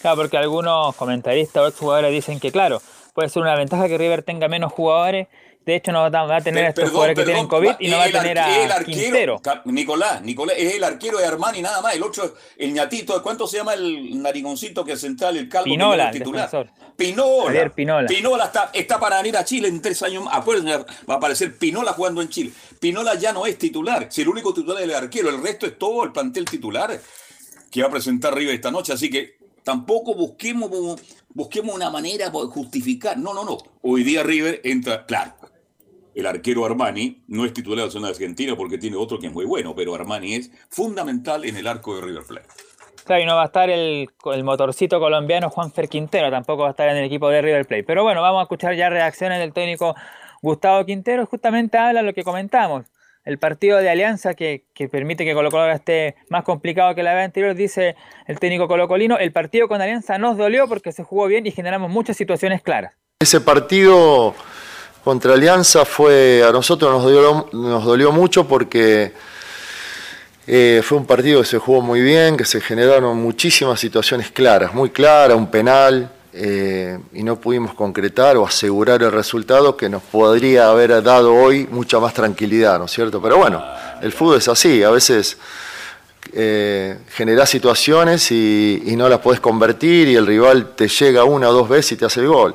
Claro, porque algunos comentaristas o exjugadores dicen que, claro, puede ser una ventaja que River tenga menos jugadores de hecho, no va a tener a estos jugadores que tienen COVID y no va a tener a Quintero. Nicolás, Nicolás, es el arquero de Armani nada más. El otro, el ñatito, ¿cuánto se llama el narigoncito que es central, el calvo? Pinola, el titular. Pinola. Pinola. Pinola está, está para venir a Chile en tres años más. Acuérdense, va a aparecer Pinola jugando en Chile. Pinola ya no es titular. Si el único titular es el arquero, el resto es todo el plantel titular que va a presentar River esta noche. Así que tampoco busquemos, busquemos una manera de justificar. No, no, no. Hoy día River entra, claro, el arquero Armani no es titular de la zona argentina porque tiene otro que es muy bueno, pero Armani es fundamental en el arco de River Plate. Claro, y no va a estar el, motorcito colombiano Juan Fer Quintero, tampoco va a estar en el equipo de River Plate. Pero bueno, vamos a escuchar ya reacciones del técnico Gustavo Quintero. Justamente habla lo que comentamos. El partido de alianza que, permite que Colo Colo ahora esté más complicado que la vez anterior, dice el técnico colocolino, el partido con alianza nos dolió porque se jugó bien y generamos muchas situaciones claras. Ese partido contra Alianza fue, a nosotros nos dolió, nos dolió mucho porque eh, fue un partido que se jugó muy bien, que se generaron muchísimas situaciones claras, muy claras, un penal, eh, y no pudimos concretar o asegurar el resultado que nos podría haber dado hoy mucha más tranquilidad, ¿no es cierto? Pero bueno, el fútbol es así, a veces eh, generás situaciones y, y no las podés convertir y el rival te llega una o dos veces y te hace el gol.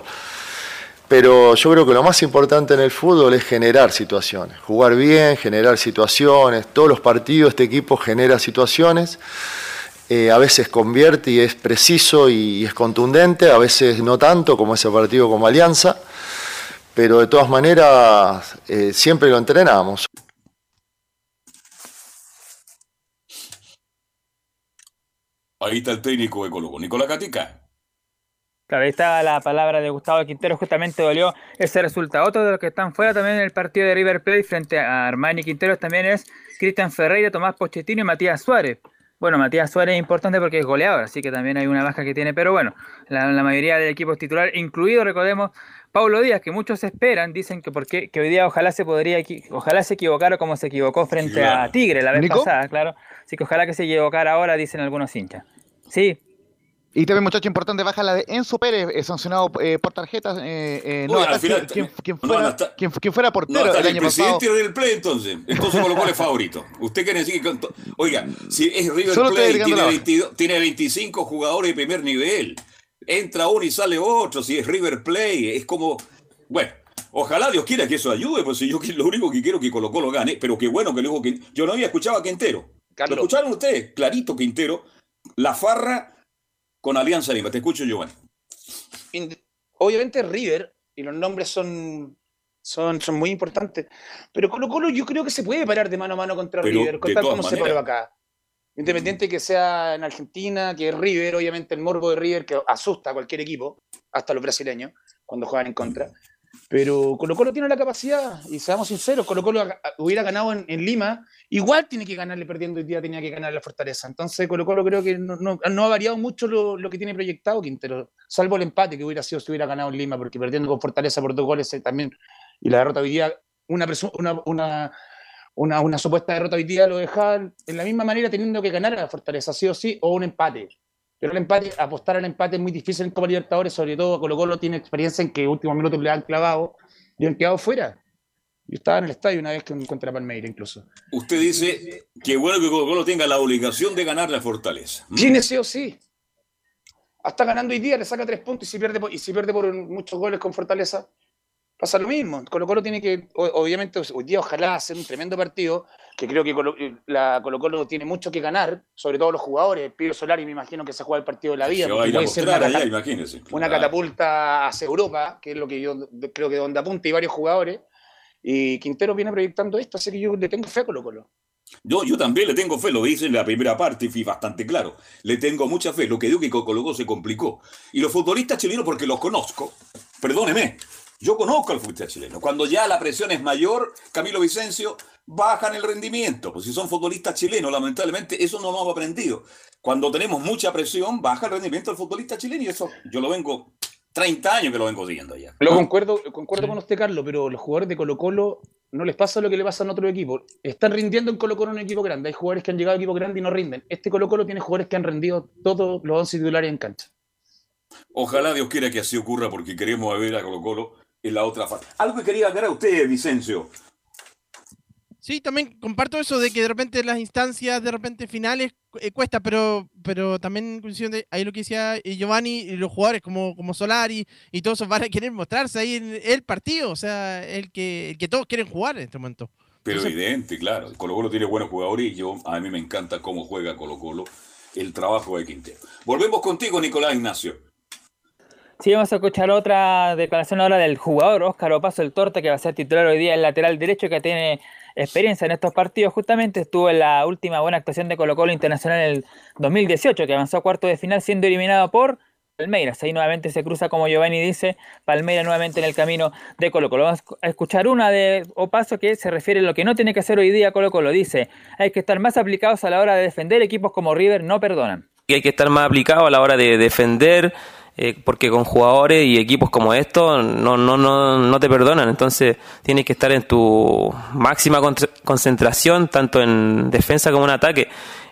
Pero yo creo que lo más importante en el fútbol es generar situaciones, jugar bien, generar situaciones. Todos los partidos este equipo genera situaciones, eh, a veces convierte y es preciso y, es contundente, a veces no tanto como ese partido como Alianza, pero de todas maneras eh, siempre lo entrenamos. Ahí está el técnico de Colo Nicolás Catica. Claro, ahí está la palabra de Gustavo Quintero, justamente dolió ese resultado. Otro de los que están fuera también en el partido de River Plate frente a Armani Quintero también es Cristian Ferreira, Tomás Pochettino y Matías Suárez. Bueno, Matías Suárez es importante porque es goleador, así que también hay una baja que tiene, pero bueno, la, mayoría del equipo es titular, incluido, recordemos, Paulo Díaz, que muchos esperan, dicen que porque que hoy día ojalá se podría, ojalá se equivocara como se equivocó frente a Tigre la vez pasada, claro. Así que ojalá que se equivocara ahora, dicen algunos hinchas. Sí, y también, muchacho importante, baja la de Enzo Pérez, eh, sancionado eh, por tarjetas. Eh, eh no, al final, quien, fuera, quien, fuera portero el, año presidente del Play, entonces. Entonces Colo es favorito. Usted quiere decir que. Oiga, si es River Plate, tiene, tiene 25 jugadores de primer nivel. Entra uno y sale otro. Si es River Play, es como. Bueno, Ojalá Dios quiera que eso ayude, pues si yo lo único que quiero es que Colo Colo gane, pero qué bueno que luego que yo no había escuchado a Quintero. ¿Lo escucharon ustedes? Clarito Quintero. La farra con Alianza Lima. Te escucho, Giovanni. Obviamente River, y los nombres son, son, son muy importantes, pero Colo Colo yo creo que se puede parar de mano a mano contra River, con tal como se paró acá. Independiente que sea en Argentina, que es River, obviamente el morbo de River que asusta a cualquier equipo, hasta los brasileños, cuando juegan en contra. Pero Colo Colo tiene la capacidad, y seamos sinceros, Colo Colo hubiera ganado en, Lima, igual tiene que ganarle perdiendo hoy día, tenía que ganar la Fortaleza. Entonces Colo Colo creo que no, ha variado mucho lo, que tiene proyectado Quintero, salvo el empate que hubiera sido si hubiera ganado en Lima, porque perdiendo con Fortaleza por dos goles eh, también, y la derrota hoy una, una, una, una, supuesta derrota hoy lo deja en la misma manera teniendo que ganar a la Fortaleza, sí o sí, o un empate. Pero el empate, apostar al empate es muy difícil en Copa Libertadores, sobre todo Colo Colo tiene experiencia en que últimos minutos le han clavado y han quedado fuera. Yo estaba en el estadio una vez que contra Palmeira incluso. Usted dice que bueno que Colo Colo tenga la obligación de ganar la Fortaleza. ¿Mm? Tiene sí o sí. Hasta ganando hoy día le saca tres puntos y si pierde y si pierde por muchos goles con Fortaleza, pasa lo mismo. Colo Colo tiene que, obviamente, hoy día ojalá hacer un tremendo partido, que creo que Colo, la Colo Colo tiene mucho que ganar, sobre todo los jugadores. Piro Solari me imagino que se juega el partido de la vida. Se va a ir a mostrar allá, imagínese. Una catapulta hacia Europa, que es lo que yo creo que donde apunta y varios jugadores. Y Quintero viene proyectando esto, así que yo le tengo fe a Colo Colo. Yo, yo también le tengo fe, lo dice en la primera parte y fui bastante claro. Le tengo mucha fe. Lo que digo que Colo Colo se complicó. Y los futbolistas chilenos, porque los conozco, perdóneme, yo conozco al futbolista chileno. Cuando ya la presión es mayor, Camilo Vicencio, bajan el rendimiento. Pues si son futbolistas chilenos, lamentablemente, eso no lo hemos aprendido. Cuando tenemos mucha presión, baja el rendimiento del futbolista chileno y eso yo lo vengo 30 años que lo vengo siguiendo ya. Lo concuerdo, concuerdo con usted, Carlos, pero los jugadores de Colo Colo no les pasa lo que le pasa a otro equipo. Están rindiendo en Colo Colo en un equipo grande. Hay jugadores que han llegado a equipo grande y no rinden. Este Colo Colo tiene jugadores que han rendido todos los 11 titulares en cancha. Ojalá Dios quiera que así ocurra porque queremos ver a Colo Colo en la otra fase. Algo que quería aclarar a usted, Vicencio. Sí, también comparto eso de que de repente las instancias, de repente finales, eh, cuesta, pero, pero también de ahí lo que decía eh, Giovanni, y los jugadores como, como Solari y todos esos van a querer mostrarse ahí en el partido, o sea, el que, el que todos quieren jugar en este momento. Pero evidente, claro. Colo Colo tiene buenos jugadores y yo, a mí me encanta cómo juega Colo Colo, el trabajo de Quintero. Volvemos contigo, Nicolás Ignacio. Sí, vamos a escuchar otra declaración ahora del jugador Óscar Opaso el Torta, que va a ser titular hoy día el lateral derecho, que tiene experiencia en estos partidos. Justamente estuvo en la última buena actuación de Colo Colo Internacional en el 2018, que avanzó a cuarto de final siendo eliminado por Palmeiras. Ahí nuevamente se cruza, como Giovanni dice, Palmeiras nuevamente en el camino de Colo Colo. Vamos a escuchar una de Opaso que se refiere a lo que no tiene que hacer hoy día Colo Colo. Dice, hay que estar más aplicados a la hora de defender. Equipos como River no perdonan. Hay que estar más aplicados a la hora de defender. Eh, porque con jugadores y equipos como estos no, no, no, no te perdonan. Entonces tienes que estar en tu máxima concentración, tanto en defensa como en ataque,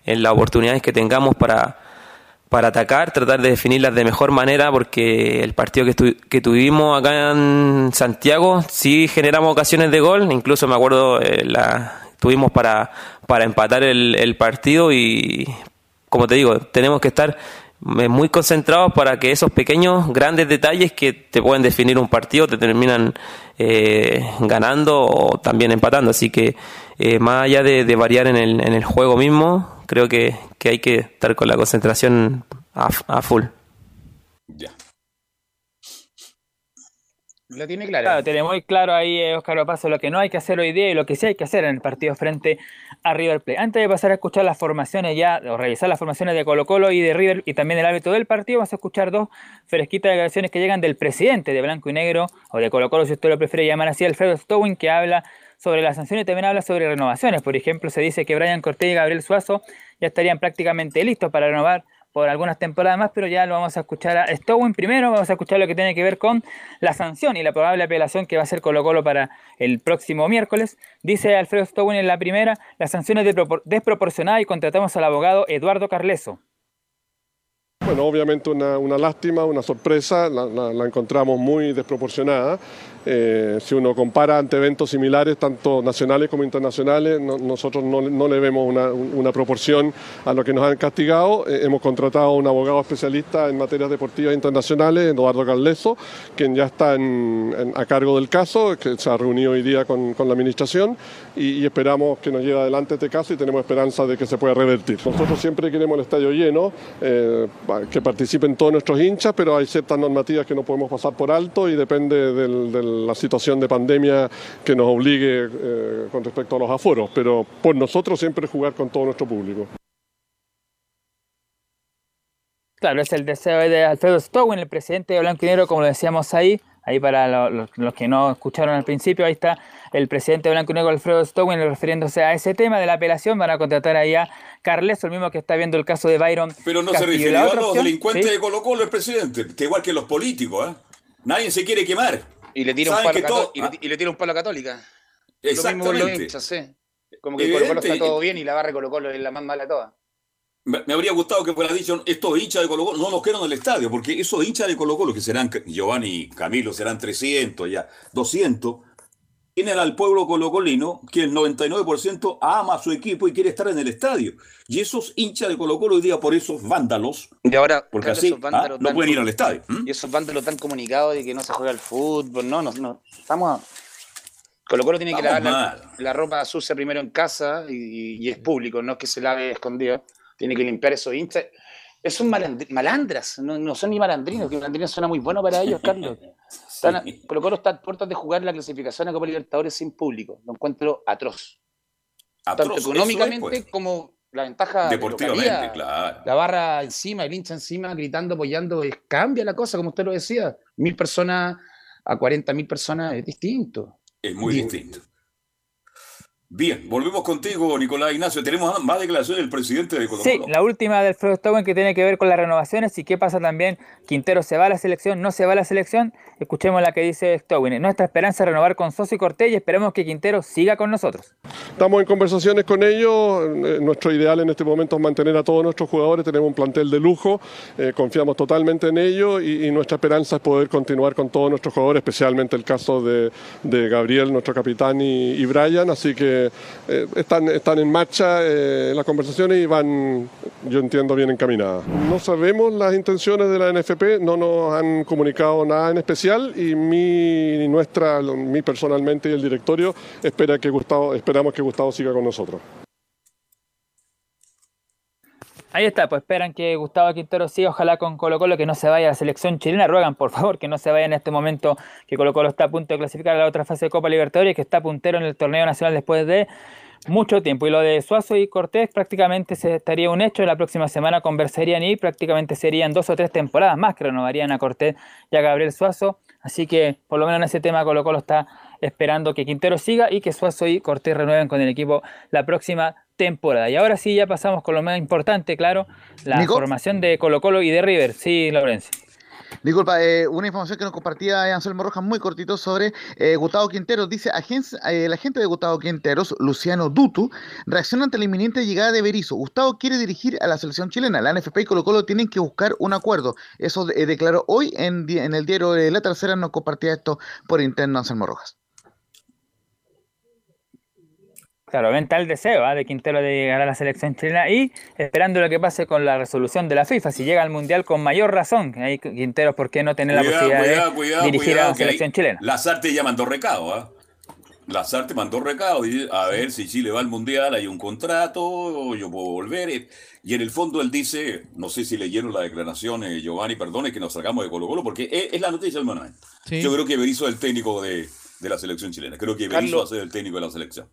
en las oportunidades que tengamos para, para atacar, tratar de definirlas de mejor manera, porque el partido que, que tuvimos acá en Santiago sí generamos ocasiones de gol, incluso me acuerdo eh, la tuvimos para, para empatar el, el partido y como te digo, tenemos que estar muy concentrados para que esos pequeños, grandes detalles que te pueden definir un partido te terminan eh, ganando o también empatando. Así que eh, más allá de, variar en el, en el, juego mismo, creo que, que, hay que estar con la concentración a, a full. Ya. Lo tiene claro. Claro, tiene muy claro ahí Oscar eh, Opaso lo que no hay que hacer hoy día y lo que sí hay que hacer en el partido frente a River Plate. Antes de pasar a escuchar las formaciones ya, o revisar las formaciones de Colo Colo y de River y también el árbitro del partido, vamos a escuchar dos fresquitas declaraciones que llegan del presidente de Blanco y Negro, o de Colo Colo si usted lo prefiere llamar así, Alfredo Stowin, que habla sobre las sanciones y también habla sobre renovaciones. Por ejemplo, se dice que Brian Cortés y Gabriel Suazo ya estarían prácticamente listos para renovar por algunas temporadas más, pero ya lo vamos a escuchar a Stowin primero, vamos a escuchar lo que tiene que ver con la sanción y la probable apelación que va a hacer Colo Colo para el próximo miércoles. Dice Alfredo Stowin en la primera, la sanción es desproporcionada y contratamos al abogado Eduardo Carleso. Bueno, obviamente una, lástima, una sorpresa, la encontramos muy desproporcionada. Eh, si uno compara ante eventos similares, tanto nacionales como internacionales, nosotros no, le vemos una, proporción a lo que nos han castigado. Eh, hemos contratado a un abogado especialista en materias deportivas internacionales, Eduardo Carleso, quien ya está a cargo del caso, que se ha reunido hoy día con, la administración y, esperamos que nos lleve adelante este caso y tenemos esperanza de que se pueda revertir. Nosotros siempre queremos el estadio lleno, eh, que participen todos nuestros hinchas, pero hay ciertas normativas que no podemos pasar por alto y depende del la situación de pandemia que nos obligue eh, con respecto a los aforos, pero por nosotros siempre jugar con todo nuestro público. Claro, es el deseo de Alfredo Stowin, el presidente de Blanco y como decíamos ahí, ahí para los, que no escucharon al principio, ahí está el presidente de Blanco y Negro, Alfredo Stowin, refiriéndose a ese tema de la apelación, van a contratar ahí a Carles, el mismo que está viendo el caso de Byron. Pero no se refiere a los delincuentes de Colo Colo el presidente, que igual que los políticos, ¿eh? Nadie se quiere quemar. Y le tira un palo, y, le, tira un palo a Católica. Exactamente. Lo mismo Como que Colo Colo está todo bien y la barra Colo Colo es la más mala de todas. Me, habría gustado que fuera dicho, estos hinchas de Colo Colo no nos quedan en el estadio, porque esos hinchas de Colo Colo, que serán, Giovanni y Camilo, serán 300 ya, 200, tienen al pueblo colocolino que el 99% ama a su equipo y quiere estar en el estadio. Y esos hinchas de Colo Colo hoy día por esos vándalos, y ahora, porque así ¿ah? no pueden ir al estadio. Y esos vándalos tan comunicados de que no se juega al fútbol, no, no, no. Estamos... Colo Colo tiene que lavar la, ropa sucia primero en casa y, y es público, no es que se lave escondido tiene que limpiar esos hinchas. Es un malandras, no, son ni malandrinos, que malandrinos suena muy bueno para ellos, Carlos. Están, Colo Colo está a puertas de jugar la clasificación a Copa Libertadores sin público. Lo encuentro atroz. Tanto económicamente pues. como la ventaja deportivamente, claro. La barra encima, el hincha encima, gritando, apoyando, cambia la cosa, como usted lo decía. Mil personas a cuarenta mil personas es distinto. Es muy distinto. Bien, volvemos contigo, Nicolás Ignacio. Tenemos más declaraciones del presidente de Colombia. Sí, la última del Fred Stowen que tiene que ver con las renovaciones y qué pasa también. Quintero se va a la selección, no se va a la selección. Escuchemos la que dice Stowen. Nuestra esperanza es renovar con Soso y Cortés y esperemos que Quintero siga con nosotros. Estamos en conversaciones con ellos. Eh, nuestro ideal en este momento es mantener a todos nuestros jugadores. Tenemos un plantel de lujo. Eh, confiamos totalmente en ellos y, nuestra esperanza es poder continuar con todos nuestros jugadores, especialmente el caso de, Gabriel, nuestro capitán, y, y Brian. Así que eh, están, están en marcha eh, las conversaciones y van, yo entiendo, bien encaminadas. No sabemos las intenciones de la NFP, no nos han comunicado nada en especial y mi, nuestra, mi personalmente y el directorio espera que Gustavo, esperamos que Gustavo siga con nosotros. Ahí está, pues esperan que Gustavo Quintero siga, ojalá con Colo Colo, que no se vaya a la selección chilena. Ruegan, por favor, que no se vaya en este momento, que Colo Colo está a punto de clasificar a la otra fase de Copa Libertadores, que está puntero en el torneo nacional después de mucho tiempo. Y lo de Suazo y Cortés prácticamente se estaría un hecho. La próxima semana conversarían y prácticamente serían dos o tres temporadas más que renovarían a Cortés y a Gabriel Suazo. Así que por lo menos en ese tema Colo Colo está esperando que Quintero siga y que Suazo y Cortés renueven con el equipo la próxima temporada. Y ahora sí, ya pasamos con lo más importante, claro, la formación de Colo Colo y de River. Sí, Lorenzo. Disculpa, eh, una información que nos compartía Anselmo Rojas muy cortito sobre eh, Gustavo Quinteros. Dice, eh, el agente de Gustavo Quinteros, Luciano Dutu, reacciona ante la inminente llegada de Berizzo. Gustavo quiere dirigir a la selección chilena. La NFP y Colo Colo tienen que buscar un acuerdo. Eso declaró hoy en, en el diario La Tercera, nos compartía esto por interno Anselmo Rojas. Claro, ven tal deseo ¿ah? de Quintero de llegar a la selección chilena y esperando lo que pase con la resolución de la FIFA. Si llega al Mundial con mayor razón, ahí Quintero, ¿por qué no tener la posibilidad de dirigir a la selección chilena? Lazarte ya mandó recado, ¿ah? Lazarte mandó recado y a ver si Chile va al Mundial, hay un contrato, yo puedo volver. Y en el fondo él dice, no sé si leyeron la declaración, Giovanni, perdone que nos salgamos de Colo Colo, porque es, la noticia del momento. Yo creo que Berizzo es el técnico de, la selección chilena. Creo que Berizzo va a ser el técnico de la selección.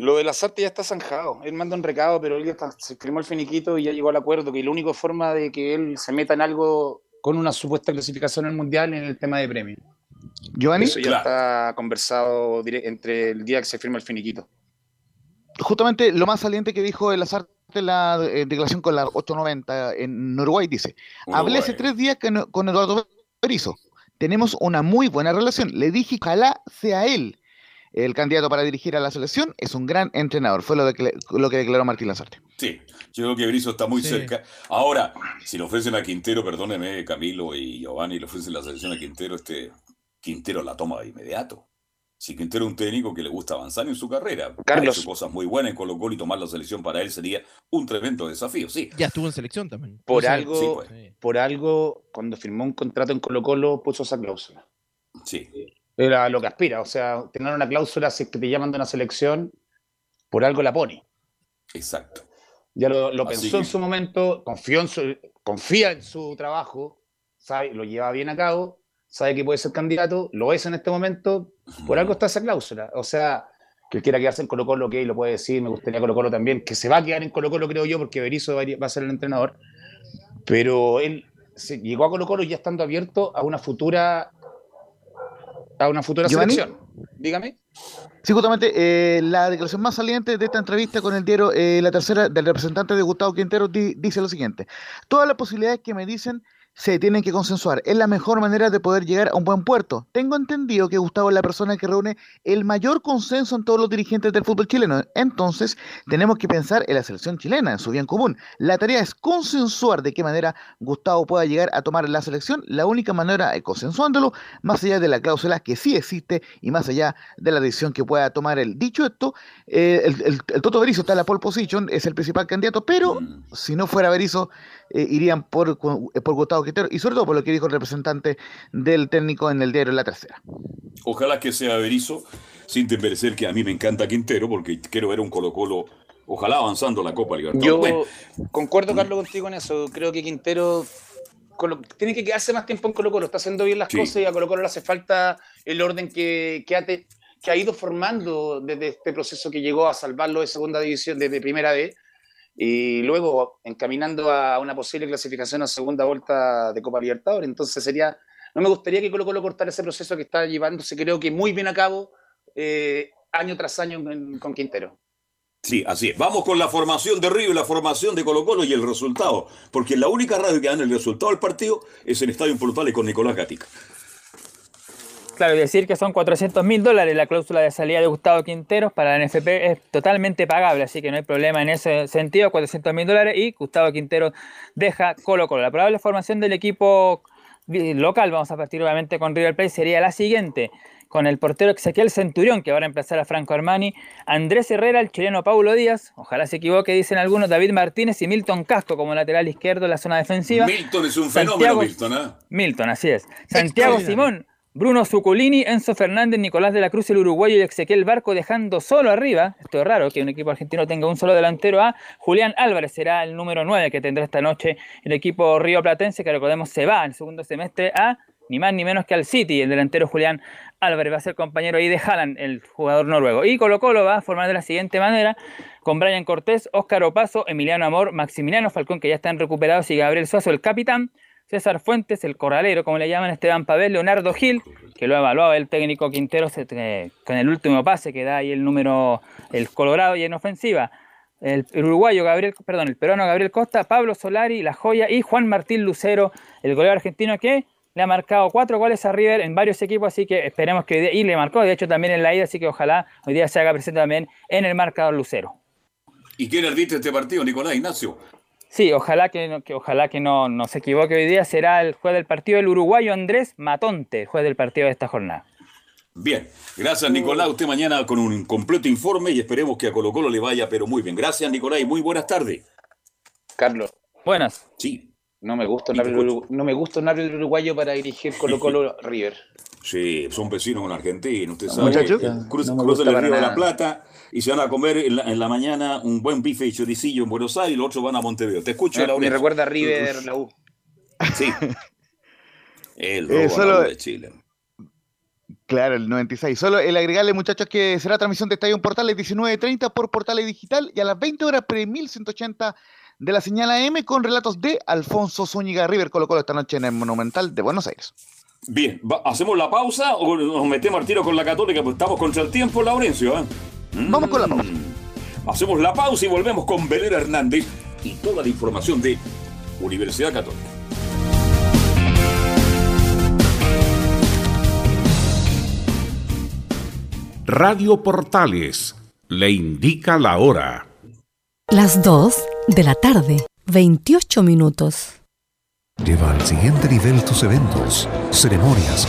Lo de la Sarte ya está zanjado. Él manda un recado, pero él está, se escribió el finiquito y ya llegó al acuerdo que la única forma de que él se meta en algo con una supuesta clasificación al mundial en el tema de premio. Giovanni. Eso ya está conversado entre el día que se firma el finiquito. Justamente lo más saliente que dijo el Azarte en la eh, declaración con la 890 en Uruguay dice: Hablé hace tres días con Eduardo Berizzo. Tenemos una muy buena relación. Le dije, ojalá sea él el candidato para dirigir a la selección, es un gran entrenador. Fue lo, lo que declaró Martín Lazarte. Sí, yo creo que Brizo está muy cerca. Ahora, si le ofrecen a Quintero, perdóneme Camilo y Giovanni, le ofrecen la selección a Quintero, este Quintero la toma de inmediato. Si Quintero es un técnico que le gusta avanzar en su carrera, Carlos. cosas muy buenas en Colo Colo y tomar la selección para él sería un tremendo desafío, sí. Ya estuvo en selección también. Por algo, pues. por algo, cuando firmó un contrato en Colo Colo, puso esa cláusula. Sí. Era lo que aspira. O sea, tener una cláusula si que te llaman de una selección, por algo la pone. Exacto. Ya lo, pensó en su momento, confió en su, confía en su trabajo, sabe, lo lleva bien a cabo, sabe que puede ser candidato, lo es en este momento, por algo está esa cláusula. O sea, que quiera quedarse en Colo Colo, que lo puede decir, me gustaría Colo Colo también, que se va a quedar en Colo Colo, creo yo, porque Berizzo va a ser el entrenador. Pero él se, llegó a Colo Colo ya estando abierto a una futura a una futura selección. Dígame. Sí, justamente eh, la declaración más saliente de esta entrevista con el diario eh, La Tercera del representante de Gustavo Quintero dice lo siguiente. Todas las posibilidades que me dicen se tienen que consensuar. Es la mejor manera de poder llegar a un buen puerto. Tengo entendido que Gustavo es la persona que reúne el mayor consenso en todos los dirigentes del fútbol chileno. Entonces, tenemos que pensar en la selección chilena, en su bien común. La tarea es consensuar de qué manera Gustavo pueda llegar a tomar la selección. La única manera es consensuándolo, más allá de la cláusula que sí existe y más allá de la decisión que pueda tomar él. Dicho esto, eh, el, Toto Berizzo está en la pole position, es el principal candidato, pero si no fuera Berizzo, eh, irían por, por Gustavo y sobre todo por lo que dijo el representante del técnico en el diario La Tercera. Ojalá que sea Berizzo, sin desmerecer que a mí me encanta Quintero, porque quiero ver un Colo-Colo, ojalá avanzando la Copa Libertadores. Yo concuerdo, Carlos, contigo en eso. Creo que Quintero tiene que quedarse más tiempo en Colo-Colo, está haciendo bien las cosas y a Colo-Colo le hace falta el orden que, que, ha que, ha ido formando desde este proceso que llegó a salvarlo de segunda división, desde primera vez y luego encaminando a una posible clasificación a segunda vuelta de Copa Libertadores. Entonces sería, no me gustaría que Colo Colo cortara ese proceso que está llevándose, creo que muy bien a cabo eh, año tras año con Quintero. Sí, así es. Vamos con la formación de Río la formación de Colo Colo y el resultado. Porque la única radio que dan el resultado del partido es el Estadio Portales con Nicolás Gatica. Claro, decir que son 400 mil dólares la cláusula de salida de Gustavo Quinteros para la NFP es totalmente pagable, así que no hay problema en ese sentido, 400 mil dólares y Gustavo Quinteros deja Colo Colo. La probable formación del equipo local, vamos a partir obviamente con River Plate, sería la siguiente, con el portero Ezequiel Centurión, que va a reemplazar a Franco Armani, Andrés Herrera, el chileno Paulo Díaz, ojalá se equivoque, dicen algunos, David Martínez y Milton Casco como lateral izquierdo en la zona defensiva. Milton es un fenómeno, Milton, ¿eh? Milton, así es. Santiago Simón Bruno Zuculini, Enzo Fernández, Nicolás de la Cruz, el uruguayo y Ezequiel Barco dejando solo arriba, esto es raro que un equipo argentino tenga un solo delantero a Julián Álvarez, será el número 9 que tendrá esta noche el equipo río platense, que recordemos se va en segundo semestre a ni más ni menos que al City, el delantero Julián Álvarez va a ser compañero ahí de Haaland, el jugador noruego. Y Colo Colo va a formar de la siguiente manera, con Brian Cortés, Óscar Opaso, Emiliano Amor, Maximiliano Falcón, que ya están recuperados, y Gabriel Suazo, el capitán, César Fuentes, el corralero, como le llaman Esteban Pavel, Leonardo Gil, que lo evaluado el técnico Quintero con el último pase que da ahí el número, el Colorado y en ofensiva. El, uruguayo Gabriel, perdón, el peruano Gabriel Costa, Pablo Solari, La Joya y Juan Martín Lucero, el goleador argentino que le ha marcado cuatro goles a River en varios equipos, así que esperemos que hoy día, y le marcó de hecho también en la ida, así que ojalá hoy día se haga presente también en el marcador Lucero. ¿Y quién arbitra este partido, Nicolás Ignacio? Sí, ojalá que, que ojalá que no, no, se equivoque hoy día. Será el juez del partido el uruguayo Andrés Matonte, juez del partido de esta jornada. Bien, gracias Nicolás. Usted mañana con un completo informe y esperemos que a Colo Colo le vaya, pero muy bien. Gracias Nicolás y muy buenas tardes. Carlos. Buenas. Sí. No me gusta un árbitro, no me gusta un árbitro uruguayo para dirigir Colo Colo River. Sí, son vecinos con Argentina, usted sabe. Muchachos, cruz, el Río de la Plata y se van a comer en la, mañana un buen bife y choricillo en Buenos Aires y los otros van a Montevideo. Te escucho, Me, me recuerda a River, la U. Sí. El eh, robo de Chile. Claro, el 96. Solo el agregarle, muchachos, que será transmisión de Estadio Portales 19.30 por Portales Digital y a las 20 horas pre 1180 de la señal AM con relatos de Alfonso Zúñiga River Colo Colo esta noche en el Monumental de Buenos Aires. Bien, ¿hacemos la pausa o nos metemos al tiro con la Católica? Pues estamos contra el tiempo, Laurencio. ¿eh? Vamos con la pausa. Mm. Hacemos la pausa y volvemos con Belera Hernández y toda la información de Universidad Católica. Radio Portales le indica la hora. Las 2 de la tarde, 28 minutos. Lleva al siguiente nivel tus eventos, ceremonias,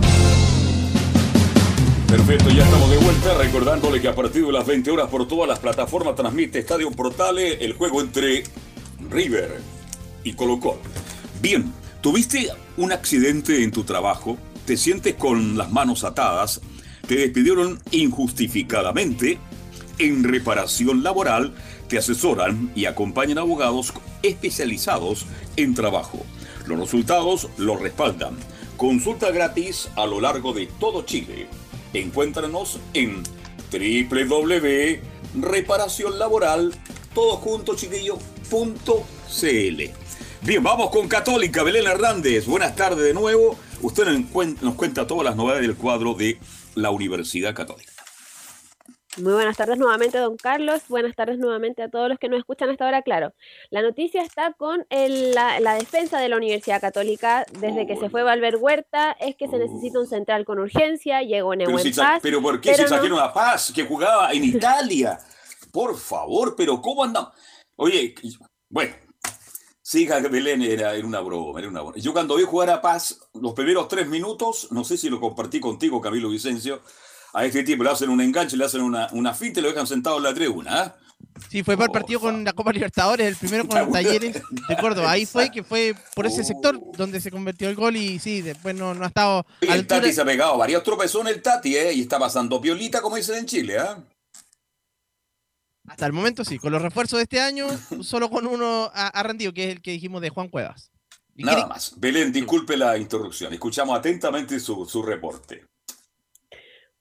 Perfecto, ya estamos de vuelta. Recordándole que a partir de las 20 horas por todas las plataformas transmite Estadio Portales el juego entre River y Colo Colo. Bien, tuviste un accidente en tu trabajo, te sientes con las manos atadas, te despidieron injustificadamente. En reparación laboral te asesoran y acompañan abogados especializados en trabajo. Los resultados los respaldan. Consulta gratis a lo largo de todo Chile. Encuéntranos en www.reparacionlaboral. Bien, vamos con Católica, Belén Hernández. Buenas tardes de nuevo. Usted nos cuenta todas las novedades del cuadro de la Universidad Católica. Muy buenas tardes nuevamente, don Carlos. Buenas tardes nuevamente a todos los que nos escuchan hasta ahora. Claro, la noticia está con el- la, la defensa de la Universidad Católica. Desde que se fue Valver Huerta, es que se necesita un central con urgencia. Llegó Pero, si Paz. pero ¿por qué pero se no- trajeron a Paz, que jugaba en Italia? Por favor, pero ¿cómo andamos? Oye, bueno, siga Belén, era, era una broma, era una broma. Yo cuando vi jugar a Paz, los primeros tres minutos, no sé si lo compartí contigo, Camilo Vicencio, a este tipo le hacen un enganche, le hacen una, una finta y lo dejan sentado en la tribuna. ¿ah? Sí, fue por el partido con la Copa Libertadores, el primero con Talleres de Córdoba. Ahí fue que fue por ese sector donde se convirtió el gol y sí, después no, no ha estado Y el altura. Tati se ha pegado varios tropezones, el Tati, ¿eh? y está pasando piolita, como dicen en Chile. ¿ah? Hasta el momento sí, con los refuerzos de este año, solo con uno ha, rendido, que es el que dijimos de Juan Cuevas. Nada quiere- más. Belén, disculpe la interrupción. Escuchamos atentamente su, su reporte.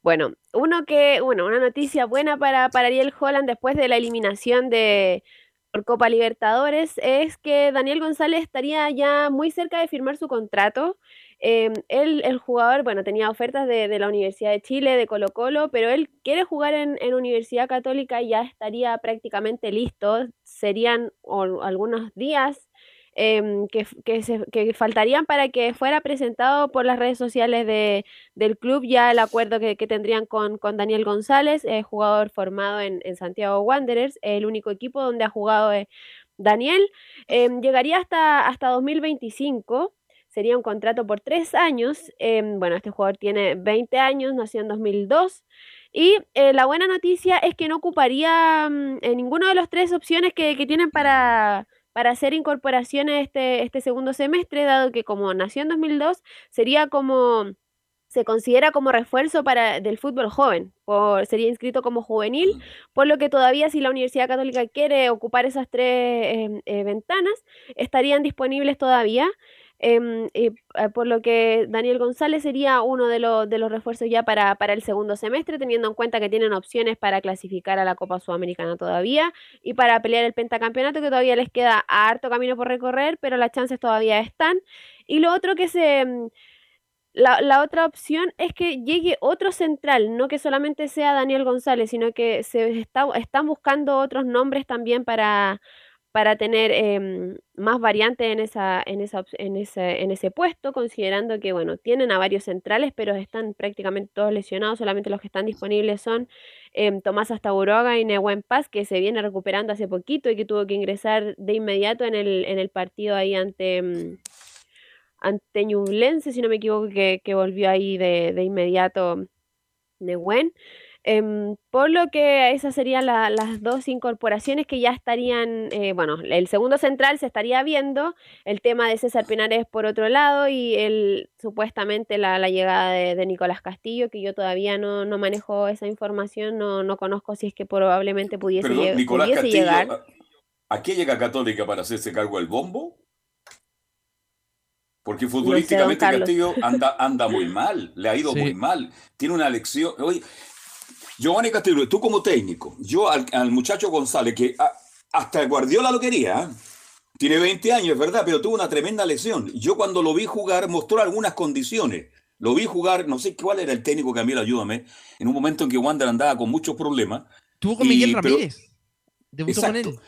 Bueno, uno que, bueno, una noticia buena para, para Ariel Holland después de la eliminación de por Copa Libertadores es que Daniel González estaría ya muy cerca de firmar su contrato. Eh, él, el jugador, bueno, tenía ofertas de, de la Universidad de Chile, de Colo Colo, pero él quiere jugar en, en Universidad Católica y ya estaría prácticamente listo. Serían o- algunos días em, que, que, se- que faltarían para que fuera presentado por las redes sociales de, del club ya el acuerdo que, que tendrían con, con Daniel González, eh, jugador formado en, en Santiago Wanderers, el único equipo donde ha jugado eh, Daniel. Em, llegaría hasta, hasta 2025. Sería un contrato por tres años. em, bueno, este jugador tiene 20 años, nació en 2002. Y eh, la buena noticia es que no ocuparía mm, en ninguno de los tres opciones que, que tienen para, para hacer incorporaciones este, este segundo semestre, dado que como nació en 2002, sería como, se considera como refuerzo para, del fútbol joven, por, sería inscrito como juvenil, por lo que todavía si la Universidad Católica quiere ocupar esas tres eh, eh, ventanas, estarían disponibles todavía. Y, eh, por lo que Daniel González sería uno de, los de los refuerzos ya para, para el segundo semestre, teniendo en cuenta que tienen opciones para clasificar a la Copa Sudamericana todavía y para pelear el pentacampeonato, que todavía les queda harto camino por recorrer, pero las chances todavía están. Y lo otro que se... mm, La, la otra opción es que llegue otro central, no que solamente sea Daniel González, sino que se está, están buscando otros nombres también para, para tener em, más variantes en, esa, en, esa, en, ese, en ese puesto, considerando que, bueno, tienen a varios centrales, pero están prácticamente todos lesionados, solamente los que están disponibles son em, Tomás Astaburoga y Nehuen Paz, que se viene recuperando hace poquito y que tuvo que ingresar de inmediato en el, en el partido ahí ante, em, ante Ñublense, si no me equivoco, que, que volvió ahí de, de inmediato Nehuen. Em, por lo que esas serían la- las dos incorporaciones que ya estarían, eh, bueno, el segundo central se estaría viendo, el tema de César Pinares por otro lado y el supuestamente la, la llegada de, de Nicolás Castillo, que yo todavía no, no manejo esa información, no, no conozco si es que probablemente pudiese, Perdón, Nicolás pudiese Castillo, llegar. ¿a- ¿a qué llega Católica para hacerse cargo del bombo? Porque futbolísticamente. Castillo anda, anda muy mal, le ha ido Sí. muy mal. Tiene una lección. Oye, Giovanni Castillo, tú como técnico, yo al, al muchacho González, que a- hasta Guardiola lo quería, ¿eh? tiene 20 años, es verdad, pero tuvo una tremenda lesión. Yo cuando lo vi jugar mostró algunas condiciones. Lo vi jugar, no sé cuál era el técnico, Camilo, ayúdame, en un momento en que Wander andaba con muchos problemas. Tuvo con Y- Miguel pero- Ramírez. Debutó con él. Exacto.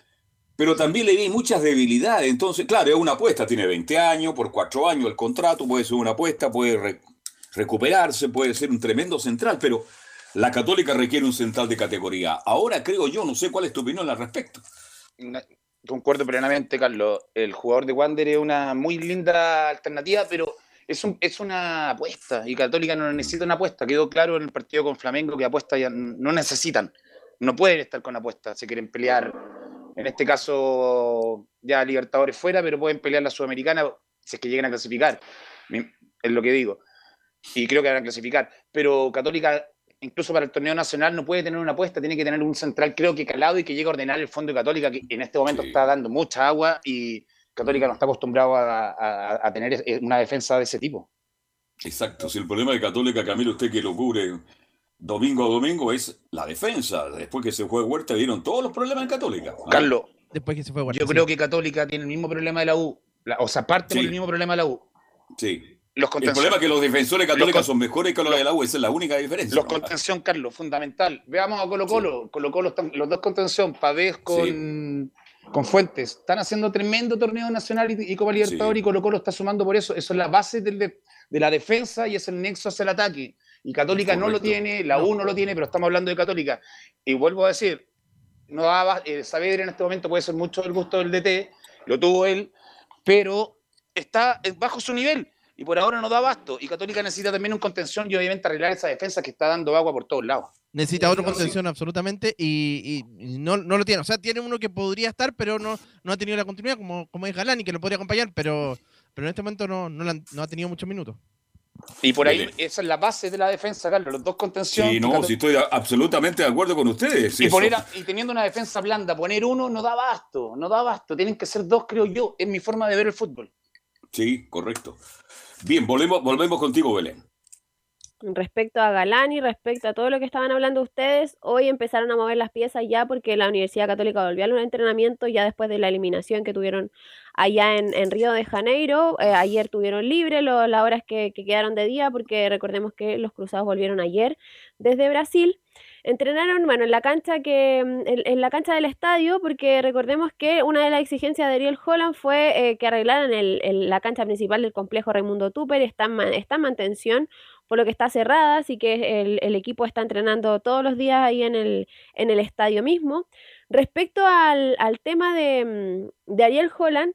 Pero también le vi muchas debilidades. Entonces, claro, es una apuesta. Tiene 20 años, por 4 años el contrato, puede ser una apuesta, puede re- recuperarse, puede ser un tremendo central, pero la Católica requiere un central de categoría. Ahora creo yo, no sé cuál es tu opinión al respecto. Concuerdo plenamente, Carlos. El jugador de Wander es una muy linda alternativa, pero es, es una apuesta y Católica no necesita una apuesta. Quedó claro en el partido con Flamengo que apuestas ya no necesitan. No pueden estar con apuestas si quieren pelear. En este caso, ya Libertadores fuera, pero pueden pelear la Sudamericana si es que llegan a clasificar. Es lo que digo. Y creo que van a clasificar. Pero Católica incluso para el torneo nacional no puede tener una apuesta, tiene que tener un central, creo que calado y que llegue a ordenar el fondo de Católica, que en este momento está dando mucha agua y Católica no está acostumbrado a, a- a tener eh, una defensa de ese tipo. Exacto. Si el problema de Católica, Camilo, usted que lo cubre domingo a domingo, es la defensa. Después que se fue Huerta, vieron todos los problemas en Católica. Carlos, Después que se fue Huerta, yo sí. creo que Católica tiene el mismo problema de la U, la- o sea, parte por Sí. el mismo problema de la U. Sí. Los El problema es que los defensores católicos son mejores que los de la U, esa es la única diferencia. Los ¿no? contención, Carlos, fundamental. Veamos a Colo Colo. Colo Colo están, los dos contención, Pavés con, con Fuentes. Están haciendo tremendo torneo nacional y, y Copa Libertadores y Colo Colo está sumando por eso. Eso es la base del de, de la defensa y es el nexo hacia el ataque. Y Católica no lo tiene, la U no lo tiene, pero estamos hablando de Católica. Y vuelvo a decir, no daba, eh, Saavedra en este momento puede ser mucho del gusto del DT, lo tuvo él, pero está bajo su nivel y por ahora no da abasto. Y Católica necesita también un contención y obviamente arreglar esa defensa que está dando agua por todos lados. Necesita otro contención absolutamente y, y- y no, no lo tiene. O sea, tiene uno que podría estar, pero no, no ha tenido la continuidad, como, como es Galani, que lo podría acompañar, pero, pero en este momento no, no, la han- no ha tenido muchos minutos. Y por ahí, esa es la base de la defensa, Carlos, los dos contención. Sí, y no, si estoy a- absolutamente de acuerdo con ustedes. y, poner a- y teniendo una defensa blanda, poner uno no da abasto, no da abasto. Tienen que ser dos, creo yo. Es mi forma de ver el fútbol. Sí, correcto. Bien, volvemos, volvemos contigo, Belén. Respecto a Galani, respecto a todo lo que estaban hablando ustedes, hoy empezaron a mover las piezas ya porque la Universidad Católica volvió a un entrenamiento ya después de la eliminación que tuvieron allá en, Río de Janeiro. Eh, ayer tuvieron libre las horas que quedaron de día porque recordemos que los cruzados volvieron ayer desde Brasil. Entrenaron, bueno, en la cancha que mm, en, la cancha del estadio, porque recordemos que una de las exigencias de Ariel Holland fue eh, que arreglaran la cancha principal del complejo Raimundo Tupper, está en, mantención, por lo que está cerrada, así que el, equipo está entrenando todos los días ahí en el, estadio mismo. Respecto al, al tema de, mm, de Ariel Holland,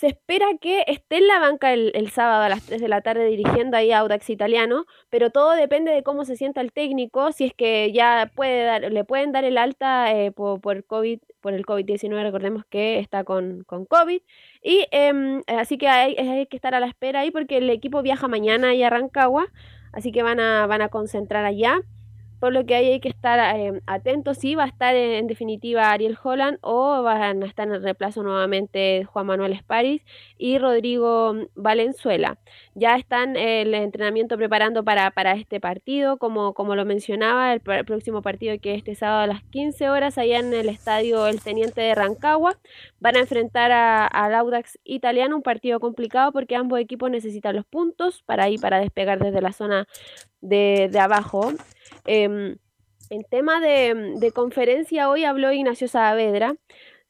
se espera que esté en la banca el, el sábado a las 3 de la tarde dirigiendo ahí a Audax Italiano, pero todo depende de cómo se sienta el técnico, si es que ya puede dar, le pueden dar el alta eh, por, COVID, por el COVID-19, recordemos que está con, con COVID, y em, así que hay, hay que estar a la espera ahí porque el equipo viaja mañana ahí a Rancagua, así que van a, van a concentrar allá. Por lo que ahí hay que estar eh, atentos si va a estar en, definitiva Ariel Holland o van a estar en el reemplazo nuevamente Juan Manuel Esparis y Rodrigo Valenzuela. Ya están el entrenamiento preparando para, este partido, como, como lo mencionaba, el, pr- próximo partido que es este sábado a las 15 horas allá en el estadio El Teniente de Rancagua. Van a enfrentar al Audax italiano, un partido complicado porque ambos equipos necesitan los puntos para ir para despegar desde la zona de abajo. Em, en tema de, de conferencia, hoy habló Ignacio Saavedra.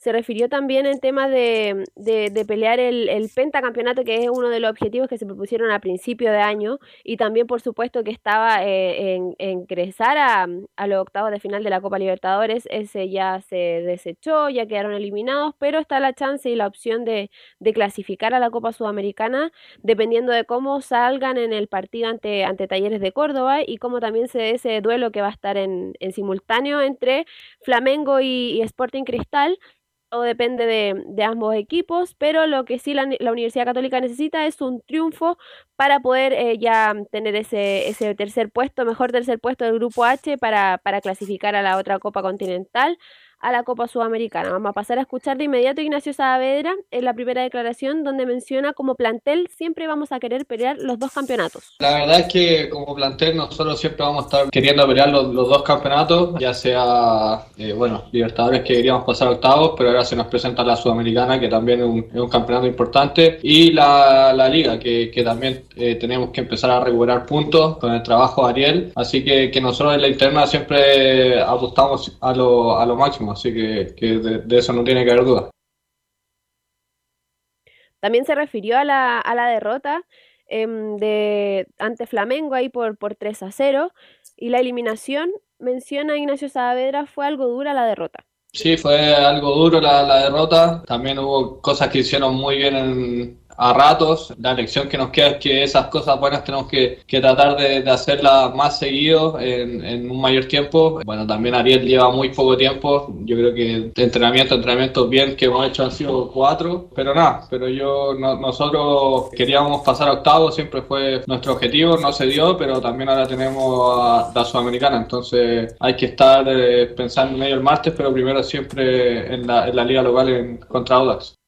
Se refirió también en tema de, de, pelear el, pentacampeonato, que es uno de los objetivos que se propusieron a principio de año, y también, por supuesto, que estaba eh, en, ingresar a, los octavos de final de la Copa Libertadores. Ese ya se desechó, ya quedaron eliminados, pero está la chance y la opción de, clasificar a la Copa Sudamericana, dependiendo de cómo salgan en el partido ante, ante Talleres de Córdoba y cómo también se dé ese duelo que va a estar en, simultáneo entre Flamengo y Sporting Cristal todo depende de, de, ambos equipos, pero lo que sí la, la, Universidad Católica necesita es un triunfo para poder eh, ya tener ese, ese tercer puesto, mejor tercer puesto del Grupo H para, para clasificar a la otra Copa Continental a la Copa Sudamericana. Vamos a pasar a escuchar de inmediato a Ignacio Saavedra en la primera declaración donde menciona como plantel siempre vamos a querer pelear los dos campeonatos. La verdad es que como plantel nosotros siempre vamos a estar queriendo pelear los, dos campeonatos, ya sea, eh, bueno, Libertadores que queríamos pasar octavos, pero ahora se nos presenta la Sudamericana que también es un, es un campeonato importante y la, la Liga que, que también eh, tenemos que empezar a recuperar puntos con el trabajo de Ariel, así que, que nosotros en la interna siempre apostamos a lo, a lo máximo así que, que de, de, eso no tiene que haber duda. También se refirió a la, a la derrota eh, de, ante Flamengo ahí por, por 3 a 0 y la eliminación, menciona Ignacio Saavedra, fue algo dura la derrota. Sí, fue algo duro la, la derrota. También hubo cosas que hicieron muy bien en, a ratos. La lección que nos queda es que esas cosas buenas tenemos que, tratar de, hacerlas más seguido en, un mayor tiempo. Bueno, también Ariel lleva muy poco tiempo. Yo creo que entrenamiento, entrenamientos bien que hemos hecho han sido cuatro, pero nada, pero yo no, nosotros queríamos pasar a octavos, siempre fue nuestro objetivo, no se dio, pero también ahora tenemos a la Sudamericana, entonces hay que estar eh, pensando en ello el martes, pero primero siempre en la, en la liga local en, contra Audax.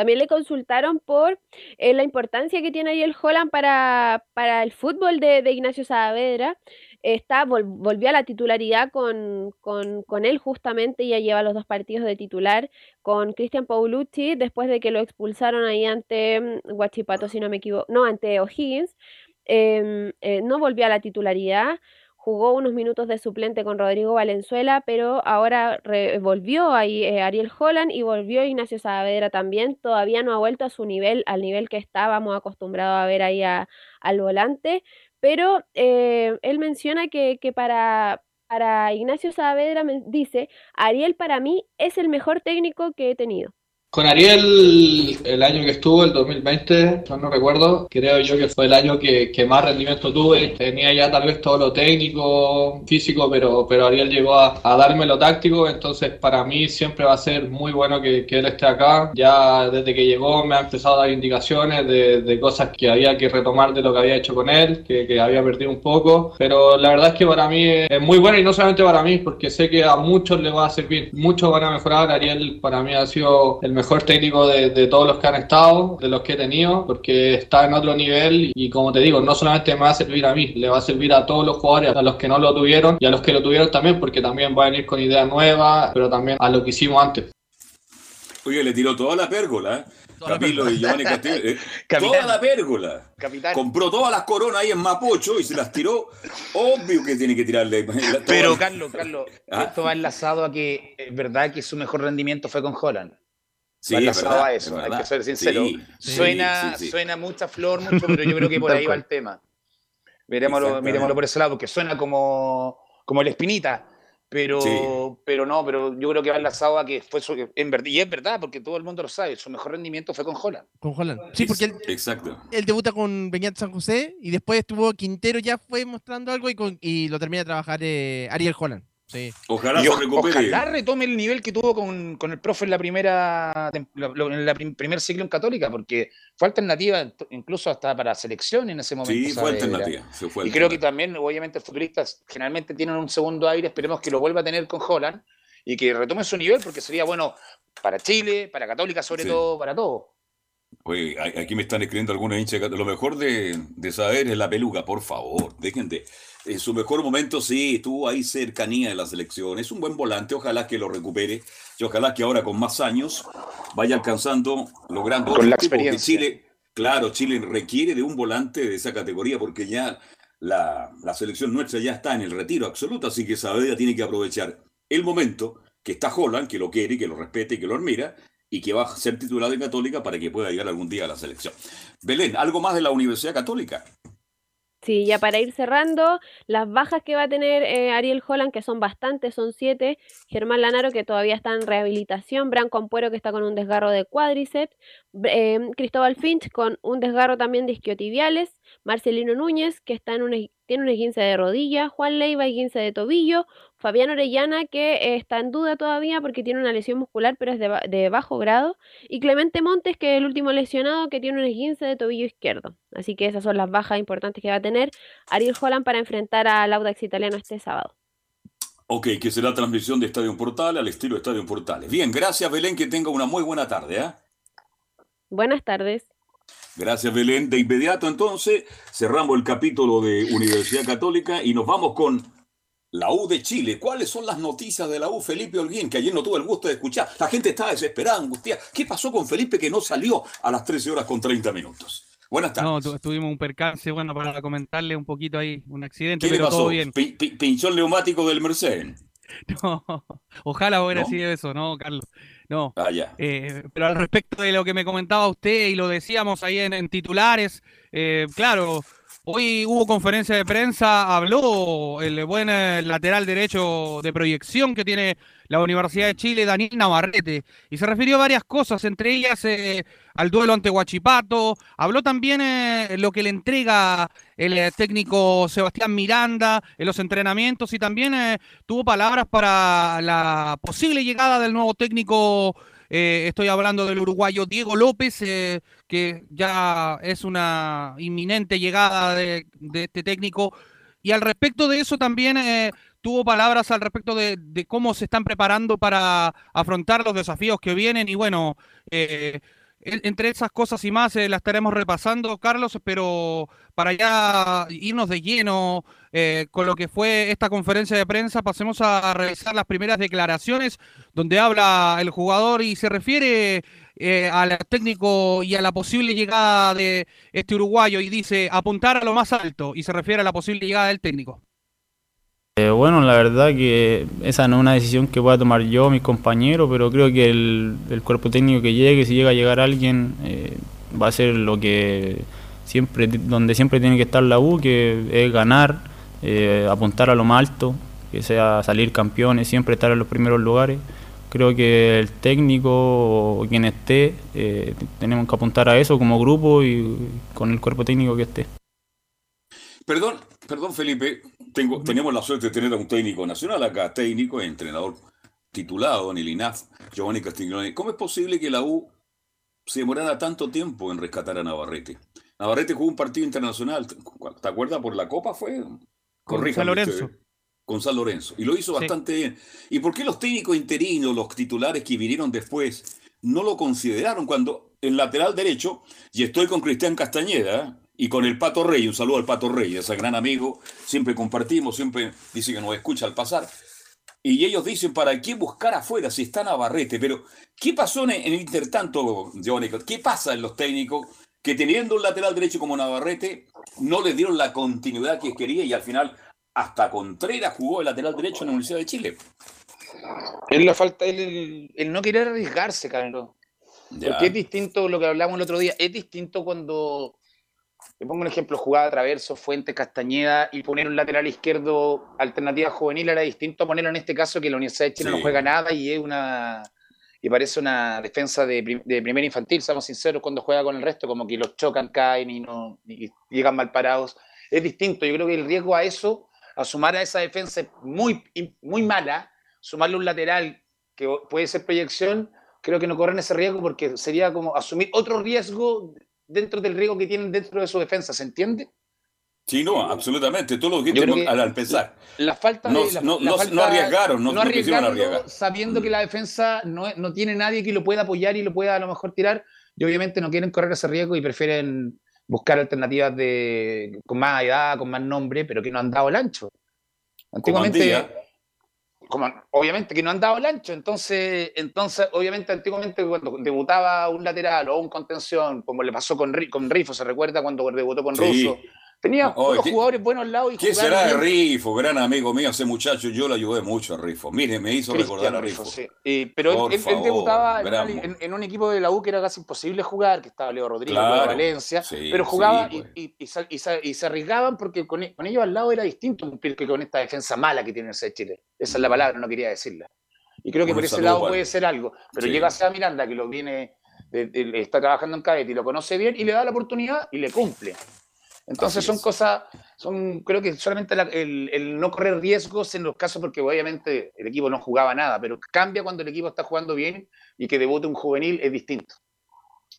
También le consultaron por eh, la importancia que tiene ahí el Holland para, para el fútbol de, de Ignacio Saavedra. Está, vol, volvió a la titularidad con, con, con, él justamente, ya lleva los dos partidos de titular con Cristian Paulucci, después de que lo expulsaron ahí ante Guachipato, si no me equivoco, no, ante O'Higgins. Eh, eh, no volvió a la titularidad jugó unos minutos de suplente con Rodrigo Valenzuela, pero ahora volvió ahí eh, Ariel Holland y volvió Ignacio Saavedra también. Todavía no ha vuelto a su nivel, al nivel que estábamos acostumbrados a ver ahí al volante, pero eh, él menciona que, que para, para Ignacio Saavedra dice, Ariel para mí es el mejor técnico que he tenido. Con Ariel, el año que estuvo, el 2020, no, recuerdo, creo yo que fue el año que, que, más rendimiento tuve. Tenía ya tal vez todo lo técnico, físico, pero, pero Ariel llegó a, a darme lo táctico, entonces para mí siempre va a ser muy bueno que, que, él esté acá. Ya desde que llegó me ha empezado a dar indicaciones de, de cosas que había que retomar de lo que había hecho con él, que, que, había perdido un poco, pero la verdad es que para mí es muy bueno y no solamente para mí, porque sé que a muchos les va a servir, muchos van a mejorar. Ariel para mí ha sido el mejor técnico de, de, todos los que han estado, de los que he tenido, porque está en otro nivel y como te digo, no solamente me va a servir a mí, le va a servir a todos los jugadores, a los que no lo tuvieron y a los que lo tuvieron también, porque también va a venir con ideas nuevas, pero también a lo que hicimos antes. Oye, le tiró toda la pérgola, ¿eh? Camilo y Giovanni Castillo. Eh, toda la pérgola. Capitán. Compró todas las coronas ahí en Mapocho y se las tiró. Obvio que tiene que tirarle. Pero, Carlos, Carlos, ¿Ah? esto va enlazado a que es verdad que su mejor rendimiento fue con Holland. Sí, es verdad, a eso, hay que ser sincero. Sí, suena, sí, suena mucha flor, mucho, pero yo creo que por ahí va el tema. Miremoslo, miremoslo por ese lado, porque suena como, como el espinita. Pero, pero no, pero yo creo que va enlazado a que fue su, en verdad, y es verdad, porque todo el mundo lo sabe, su mejor rendimiento fue con Holland. Con Holland. Sí, porque él, Exacto. él debuta con Beñat San José y después estuvo Quintero, ya fue mostrando algo y, con, y lo termina de trabajar eh, Ariel Holland. Sí. Ojalá se recupere. Ojalá retome el nivel que tuvo con, con el profe en la primera en la primer ciclo en Católica, porque fue alternativa incluso hasta para selección en ese momento. Sí, fue alternativa. Se fue y creo que también, obviamente, futbolistas generalmente tienen un segundo aire, esperemos que lo vuelva a tener con Holland y que retome su nivel, porque sería bueno para Chile, para Católica sobre sí. todo, para todo. Oye, aquí me están escribiendo algunos hinchas. Lo mejor de, de saber es la peluca, por favor. Dejen de. En su mejor momento, sí, estuvo ahí cercanía de la selección. Es un buen volante, ojalá que lo recupere. Y ojalá que ahora con más años vaya alcanzando, logrando. Con la experiencia. Chile, claro, Chile requiere de un volante de esa categoría porque ya la, la selección nuestra ya está en el retiro absoluto. Así que Saavedra tiene que aprovechar el momento que está Holland, que lo quiere, que lo respete y que lo admira, y que va a ser titular de Católica para que pueda llegar algún día a la selección. Belén, ¿algo más de la Universidad Católica? Sí, ya para ir cerrando, las bajas que va a tener eh, Ariel Holland, que son bastantes, son siete. Germán Lanaro, que todavía está en rehabilitación. Branco Ampuero, que está con un desgarro de cuádriceps. eh, Cristóbal Finch, con un desgarro también de isquiotibiales. Marcelino Núñez, que está en tiene un esguince de rodilla. Juan Leiva, esguince de tobillo. Fabián Orellana, que eh, está en duda todavía porque tiene una lesión muscular, pero es de, ba- de bajo grado. Y Clemente Montes, que es el último lesionado, que tiene un esguince de tobillo izquierdo. Así que esas son las bajas importantes que va a tener Ariel Holland para enfrentar al Audax italiano este sábado. Ok, que será transmisión de Estadio Portal al estilo Estadio Portales. Bien, gracias Belén, que tenga una muy buena tarde. ¿ah? Buenas tardes. Gracias Belén. De inmediato entonces cerramos el capítulo de Universidad Católica y nos vamos con la U de Chile. ¿Cuáles son las noticias de la U, Felipe Holguín, que ayer no tuve el gusto de escuchar? La gente estaba desesperada, angustiada. ¿Qué pasó con Felipe que no salió a las 13 horas con 30 minutos? Buenas tardes. No, tu- tuvimos un percance, bueno, para comentarle un poquito ahí, un accidente, ¿Qué le pasó? todo bien. Pinchó el neumático del Mercedes. No, ojalá hubiera ¿No? sido eso, ¿no, Carlos? No. Ah, ya. Eh, pero al respecto de lo que me comentaba usted y lo decíamos ahí en, en titulares, eh, claro, hoy hubo conferencia de prensa, habló el buen eh, lateral derecho de proyección que tiene la Universidad de Chile, Daniel Navarrete, y se refirió a varias cosas, entre ellas eh, al duelo ante Huachipato, habló también eh, lo que le entrega el eh, técnico Sebastián Miranda en los entrenamientos y también eh, tuvo palabras para la posible llegada del nuevo técnico. Eh, estoy hablando del uruguayo Diego López, eh, que ya es una inminente llegada de, este técnico. Y al respecto de eso también eh, tuvo palabras al respecto de, de cómo se están preparando para afrontar los desafíos que vienen. Y bueno, eh, entre esas cosas y más eh, las estaremos repasando, Carlos, pero para ya irnos de lleno eh, con lo que fue esta conferencia de prensa, pasemos a revisar las primeras declaraciones donde habla el jugador y se refiere eh, al técnico y a la posible llegada de este uruguayo y dice apuntar a lo más alto y se refiere a la posible llegada del técnico. Eh, bueno, la verdad que esa no es una decisión que pueda tomar yo, mis compañeros, pero creo que el, cuerpo técnico que llegue, si llega a llegar alguien, eh, va a ser lo que siempre, donde siempre tiene que estar la U, que es ganar, eh, apuntar a lo más alto, que sea salir campeones, siempre estar en los primeros lugares. Creo que el técnico o quien esté, tenemos que apuntar a eso como grupo y con el cuerpo técnico que esté. Perdón, perdón Felipe, tengo, tenemos la suerte de tener a un técnico nacional acá, técnico, entrenador titulado en el INAF, Giovanni Castiglione. ¿Cómo es posible que la U se demorara tanto tiempo en rescatar a Navarrete? Navarrete jugó un partido internacional, ¿te acuerdas? Por la Copa fue... Con San Lorenzo. usted, Con San Lorenzo. Y lo hizo Sí. bastante bien. ¿Y por qué los técnicos interinos, los titulares que vinieron después, no lo consideraron cuando el lateral derecho, y estoy con Cristian Castañeda y con el Pato Rey, un saludo al Pato Rey, ese gran amigo, siempre compartimos, siempre dice que nos escucha al pasar. Y ellos dicen, ¿para qué buscar afuera si está Navarrete? Pero, ¿qué pasó en, el intertanto, Giovanni? ¿Qué pasa en los técnicos que teniendo un lateral derecho como Navarrete, no le dieron la continuidad que quería y al final hasta Contreras jugó el lateral derecho en la Universidad de Chile? Es la falta, el, no querer arriesgarse, Carlos. Ya. Porque es distinto lo que hablamos el otro día. Es distinto cuando, te pongo un ejemplo, jugaba Traverso, Fuente, Castañeda y poner un lateral izquierdo alternativa juvenil era distinto a ponerlo en este caso que la Universidad de Chile Sí. no juega nada y es una y parece una defensa de, prim- de primera infantil, seamos sinceros, cuando juega con el resto, como que los chocan, caen y no y llegan mal parados. Es distinto. Yo creo que el riesgo a eso, a sumar a esa defensa muy, muy mala, sumarle un lateral que puede ser proyección, creo que no corren ese riesgo porque sería como asumir otro riesgo dentro del riesgo que tienen dentro de su defensa, ¿se entiende? Sí, no, absolutamente. Todo lo dijiste que al empezar. La falta No- de. la- no- la no- falta- no arriesgaron, no- no arriesgar. Sabiendo que la defensa no, no tiene nadie que lo pueda apoyar y lo pueda a lo mejor tirar, y obviamente no quieren correr ese riesgo y prefieren buscar alternativas de, con más edad, con más nombre, pero que no han dado el ancho. Antiguamente. Como- obviamente que no han dado el ancho, entonces, entonces obviamente antiguamente cuando debutaba un lateral o un contención, como le pasó con, con Rifo, se recuerda cuando debutó con Sí. Russo, Tenía Oye, unos ¿qué- jugadores buenos al lado y ¿Qué será de. Rifo? Gran amigo mío, ese muchacho, yo lo ayudé mucho a Rifo. Mire, me hizo recordar a Rifo, sí. Eh, pero él- Por él, él favor, debutaba en, una- gran- en- en un equipo de la U que era casi imposible jugar, que estaba Leo Rodríguez, Claro, Valencia, sí, pero jugaba sí, y- pues. y, y se, y se- y se arriesgaban porque con, con ellos al lado era distinto cumplir que con esta defensa mala que tiene el Chile. Esa es la palabra, no quería decirla. Y creo que por ese saludo lado puede ser algo. Pero llega a Miranda, que lo viene, está trabajando en Cadete y lo conoce bien, y le da la oportunidad y le cumple. Entonces son cosas, son creo que solamente la- el, el no correr riesgos en los casos, porque obviamente el equipo no jugaba nada, pero cambia cuando el equipo está jugando bien y que debute un juvenil es distinto.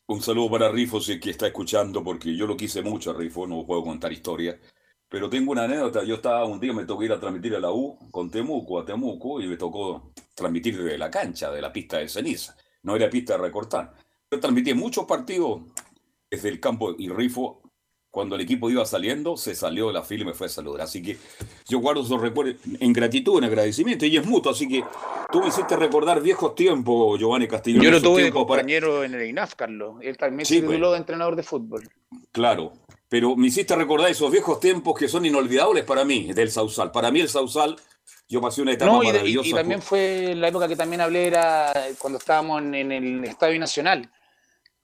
Un saludo para Rifo, si que está escuchando, porque yo lo quise mucho a Rifo, no puedo contar historia. Pero tengo una anécdota, yo estaba un día, me tocó ir a transmitir a la U con Temuco, a Temuco, y me tocó transmitir desde la cancha, de la pista de ceniza. No era pista de recortar. Yo transmití muchos partidos desde el campo y Rifo, cuando el equipo iba saliendo, se salió de la fila y me fue a saludar. Así que yo guardo esos recuerdos en gratitud, en agradecimiento, y es mutuo. Así que tú me hiciste recordar viejos tiempos, Giovanni Castillo. Yo lo tuve de tiempos para- compañero en el INAF, Carlos. Él también Sí, se pues. tituló de entrenador de fútbol. Claro, pero me hiciste recordar esos viejos tiempos que son inolvidables para mí, del Sausal. Para mí el Sausal, yo pasé una etapa No, y, de- y- maravillosa. y también fue la época que también hablé, era cuando estábamos en, en el Estadio Nacional,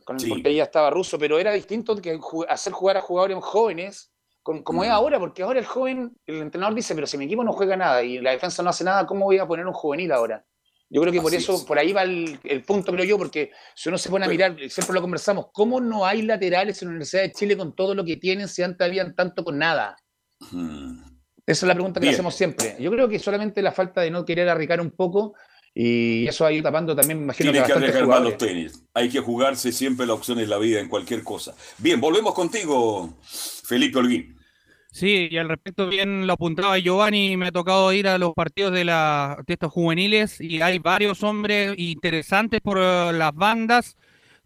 con, Sí. porque ya estaba ruso, pero era distinto que hacer jugar a jugadores jóvenes, con- como Mm. es ahora, porque ahora el joven, el entrenador dice, pero si mi equipo no juega nada y la defensa no hace nada, ¿cómo voy a poner un juvenil ahora? Yo creo que por Así eso, es. por ahí va el, el punto, creo yo, porque si uno se pone a mirar, siempre lo conversamos, ¿cómo no hay laterales en la Universidad de Chile con todo lo que tienen si antes habían tanto con nada? Mm. Esa es la pregunta que Bien. hacemos siempre. Yo creo que solamente la falta de no querer arriesgar un poco y eso ha ido tapando también, me imagino Tiene que que arriesgar los tenis. Hay que jugarse siempre la opción en la vida, en cualquier cosa. Bien, volvemos contigo, Felipe Holguín. Sí, y al respecto bien lo apuntaba Giovanni, me ha tocado ir a los partidos de, la, de estos juveniles y hay varios hombres interesantes por eh, las bandas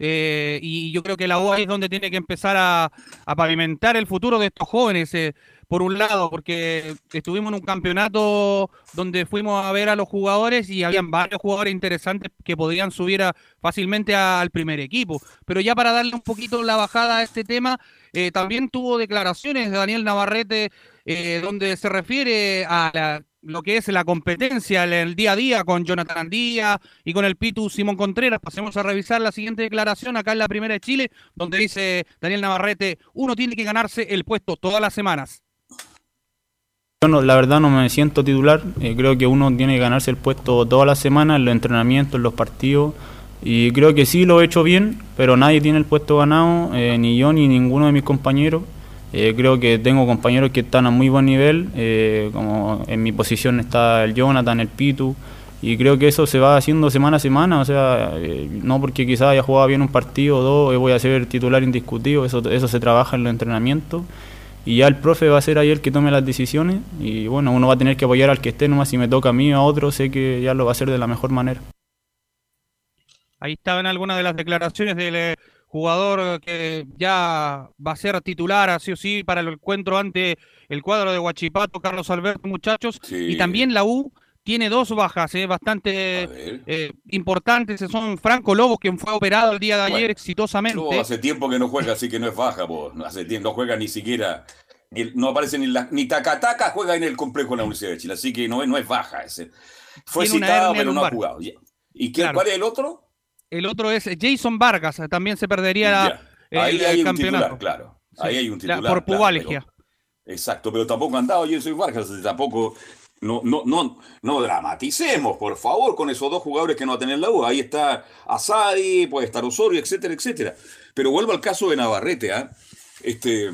eh, y yo creo que la U ahí es donde tiene que empezar a, a pavimentar el futuro de estos jóvenes, eh, por un lado, porque estuvimos en un campeonato donde fuimos a ver a los jugadores y habían varios jugadores interesantes que podrían subir a- fácilmente al primer equipo, pero ya para darle un poquito la bajada a este tema, eh, también tuvo declaraciones de Daniel Navarrete eh, donde se refiere a la- lo que es la competencia en el día a día con Jonathan Andía y con el Pitu Simón Contreras. Pasemos a revisar la siguiente declaración acá en la Primera de Chile, donde dice Daniel Navarrete, uno tiene que ganarse el puesto todas las semanas. Yo no- la verdad no me siento titular, eh, creo que uno tiene que ganarse el puesto todas las semanas, en los entrenamientos, en los partidos, y creo que sí lo he hecho bien, pero nadie tiene el puesto ganado, eh, ni yo ni ninguno de mis compañeros. Eh, creo que tengo compañeros que están a muy buen nivel, como en mi posición está el Jonathan, el Pitu, y creo que eso se va haciendo semana a semana, o sea, no porque quizás haya jugado bien un partido o dos, voy a ser titular indiscutido, eso, eso se trabaja en los entrenamientos y ya el profe va a ser ahí el que tome las decisiones y bueno, uno va a tener que apoyar al que esté, nomás si me toca a mí o a otro, sé que ya lo va a hacer de la mejor manera. Ahí estaban algunas de las declaraciones del eh, jugador que ya va a ser titular, así o sí, para el encuentro ante el cuadro de Huachipato, Carlos Alberto, muchachos. Y también la U tiene dos bajas eh, bastante eh, importantes. Son Franco Lobos, quien fue operado el día de ayer Bueno, exitosamente. Hace tiempo que no juega, así que no es baja, po. Hace tiempo, no juega ni siquiera. ni- no aparece ni la, ni Tacataca juega en el complejo de la Universidad de Chile, así que no, es- no es baja ese. Fue Tiene citado, pero no ha jugado. ¿Y qué, Claro. cuál es el otro? El otro es Jason Vargas, también se perdería Ahí el hay un campeonato. titular, claro. Ahí Sí, hay un la- titular. por pubalgia. exacto, pero tampoco han dado yo soy Vargas, tampoco. No, no, no, no dramaticemos, por favor, con esos dos jugadores que no tienen la U. Ahí está Asadi, puede estar Osorio, etcétera, etcétera. Pero vuelvo al caso de Navarrete, ¿ah? Este,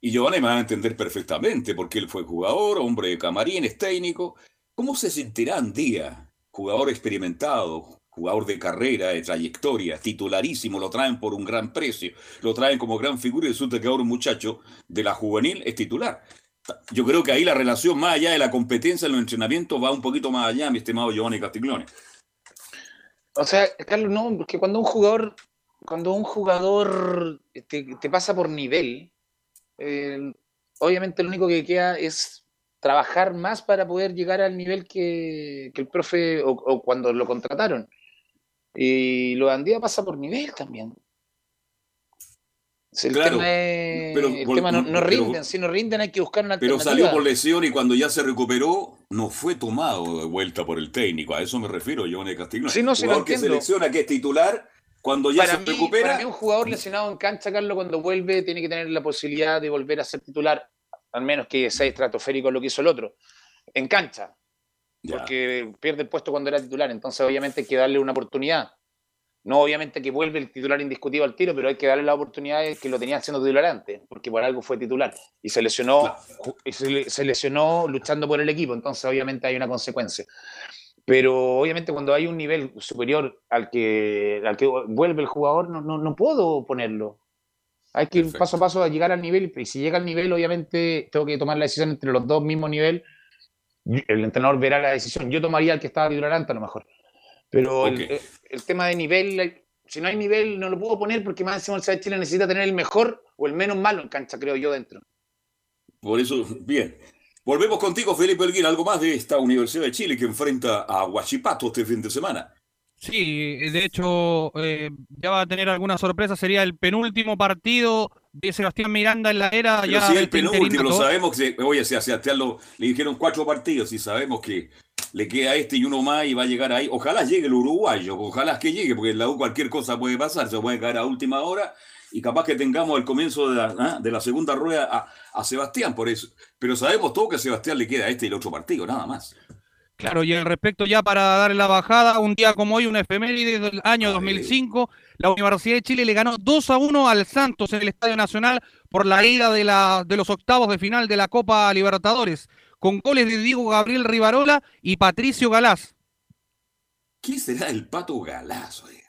y Giovanni me van a entender perfectamente, porque él fue jugador, hombre de camarines, técnico. ¿Cómo se sentirá día jugador experimentado, jugador de carrera, de trayectoria, titularísimo, lo traen por un gran precio, lo traen como gran figura y resulta que ahora un muchacho de la juvenil es titular? Yo creo que ahí la relación más allá de la competencia en los entrenamientos va un poquito más allá, mi estimado Giovanni Castiglione. O sea, Carlos, no, porque cuando un jugador, cuando un jugador te, pasa por nivel, eh, obviamente lo único que queda es trabajar más para poder llegar al nivel que, que el profe o, o cuando lo contrataron. Y lo de Andía pasa por nivel también. Si el Claro, tema, es- pero el por- tema no, no pero- rinden, si no rinden hay que buscar una Pero alternativa. salió por lesión y cuando ya se recuperó, no fue tomado de vuelta por el técnico. A eso me refiero, Giovanni Castiglione. Sí, no, lo Jugador que entiendo. selecciona, que es titular, cuando ya para se mí, recupera. para mí un jugador lesionado en cancha, Carlos, cuando vuelve, tiene que tener la posibilidad de volver a ser titular, al menos que sea estratosférico lo que hizo el otro, en cancha, porque pierde el puesto cuando era titular, entonces obviamente hay que darle una oportunidad. No obviamente que vuelve el titular indiscutido al tiro, pero hay que darle la oportunidad de que lo tenía siendo titular antes, porque por algo fue titular. Y se lesionó, y se lesionó luchando por el equipo, entonces obviamente hay una consecuencia. Pero obviamente cuando hay un nivel superior al que, al que vuelve el jugador, no, no, no puedo ponerlo. Hay que ir paso a paso a llegar al nivel, y si llega al nivel, obviamente tengo que tomar la decisión entre los dos mismos nivel. El entrenador verá la decisión. Yo tomaría el que estaba titular antes a lo mejor. Pero el- Ok. el, el tema de nivel, si no hay nivel, no lo puedo poner porque más encima el de Chile necesita tener el mejor o el menos malo en cancha, creo yo, dentro. Por eso, bien. Volvemos contigo, Felipe Elguín. Algo más de esta Universidad de Chile que enfrenta a Huachipato este fin de semana. Sí, de hecho, eh, ya va a tener alguna sorpresa. Sería el penúltimo partido de Sebastián Miranda en la era Pero ya si de el penúltimo, lo sabemos que, oye, si a Sebastián lo- le dijeron cuatro partidos y sabemos que le queda este y uno más y va a llegar ahí. Ojalá llegue el uruguayo, ojalá que llegue, porque en la U cualquier cosa puede pasar, se puede caer a última hora y capaz que tengamos el comienzo de la, ¿ah? de la segunda rueda a, a Sebastián, por eso. Pero sabemos todo que a Sebastián le queda este y el otro partido, nada más. Claro, y al respecto ya para darle la bajada, un día como hoy, un efeméride del año 2005, la Universidad de Chile le ganó 2 a 1 al Santos en el Estadio Nacional por la ida de, la, de los octavos de final de la Copa Libertadores, con goles de Diego Gabriel Rivarola y Patricio Galás. ¿Qué será el Pato Galás, oiga?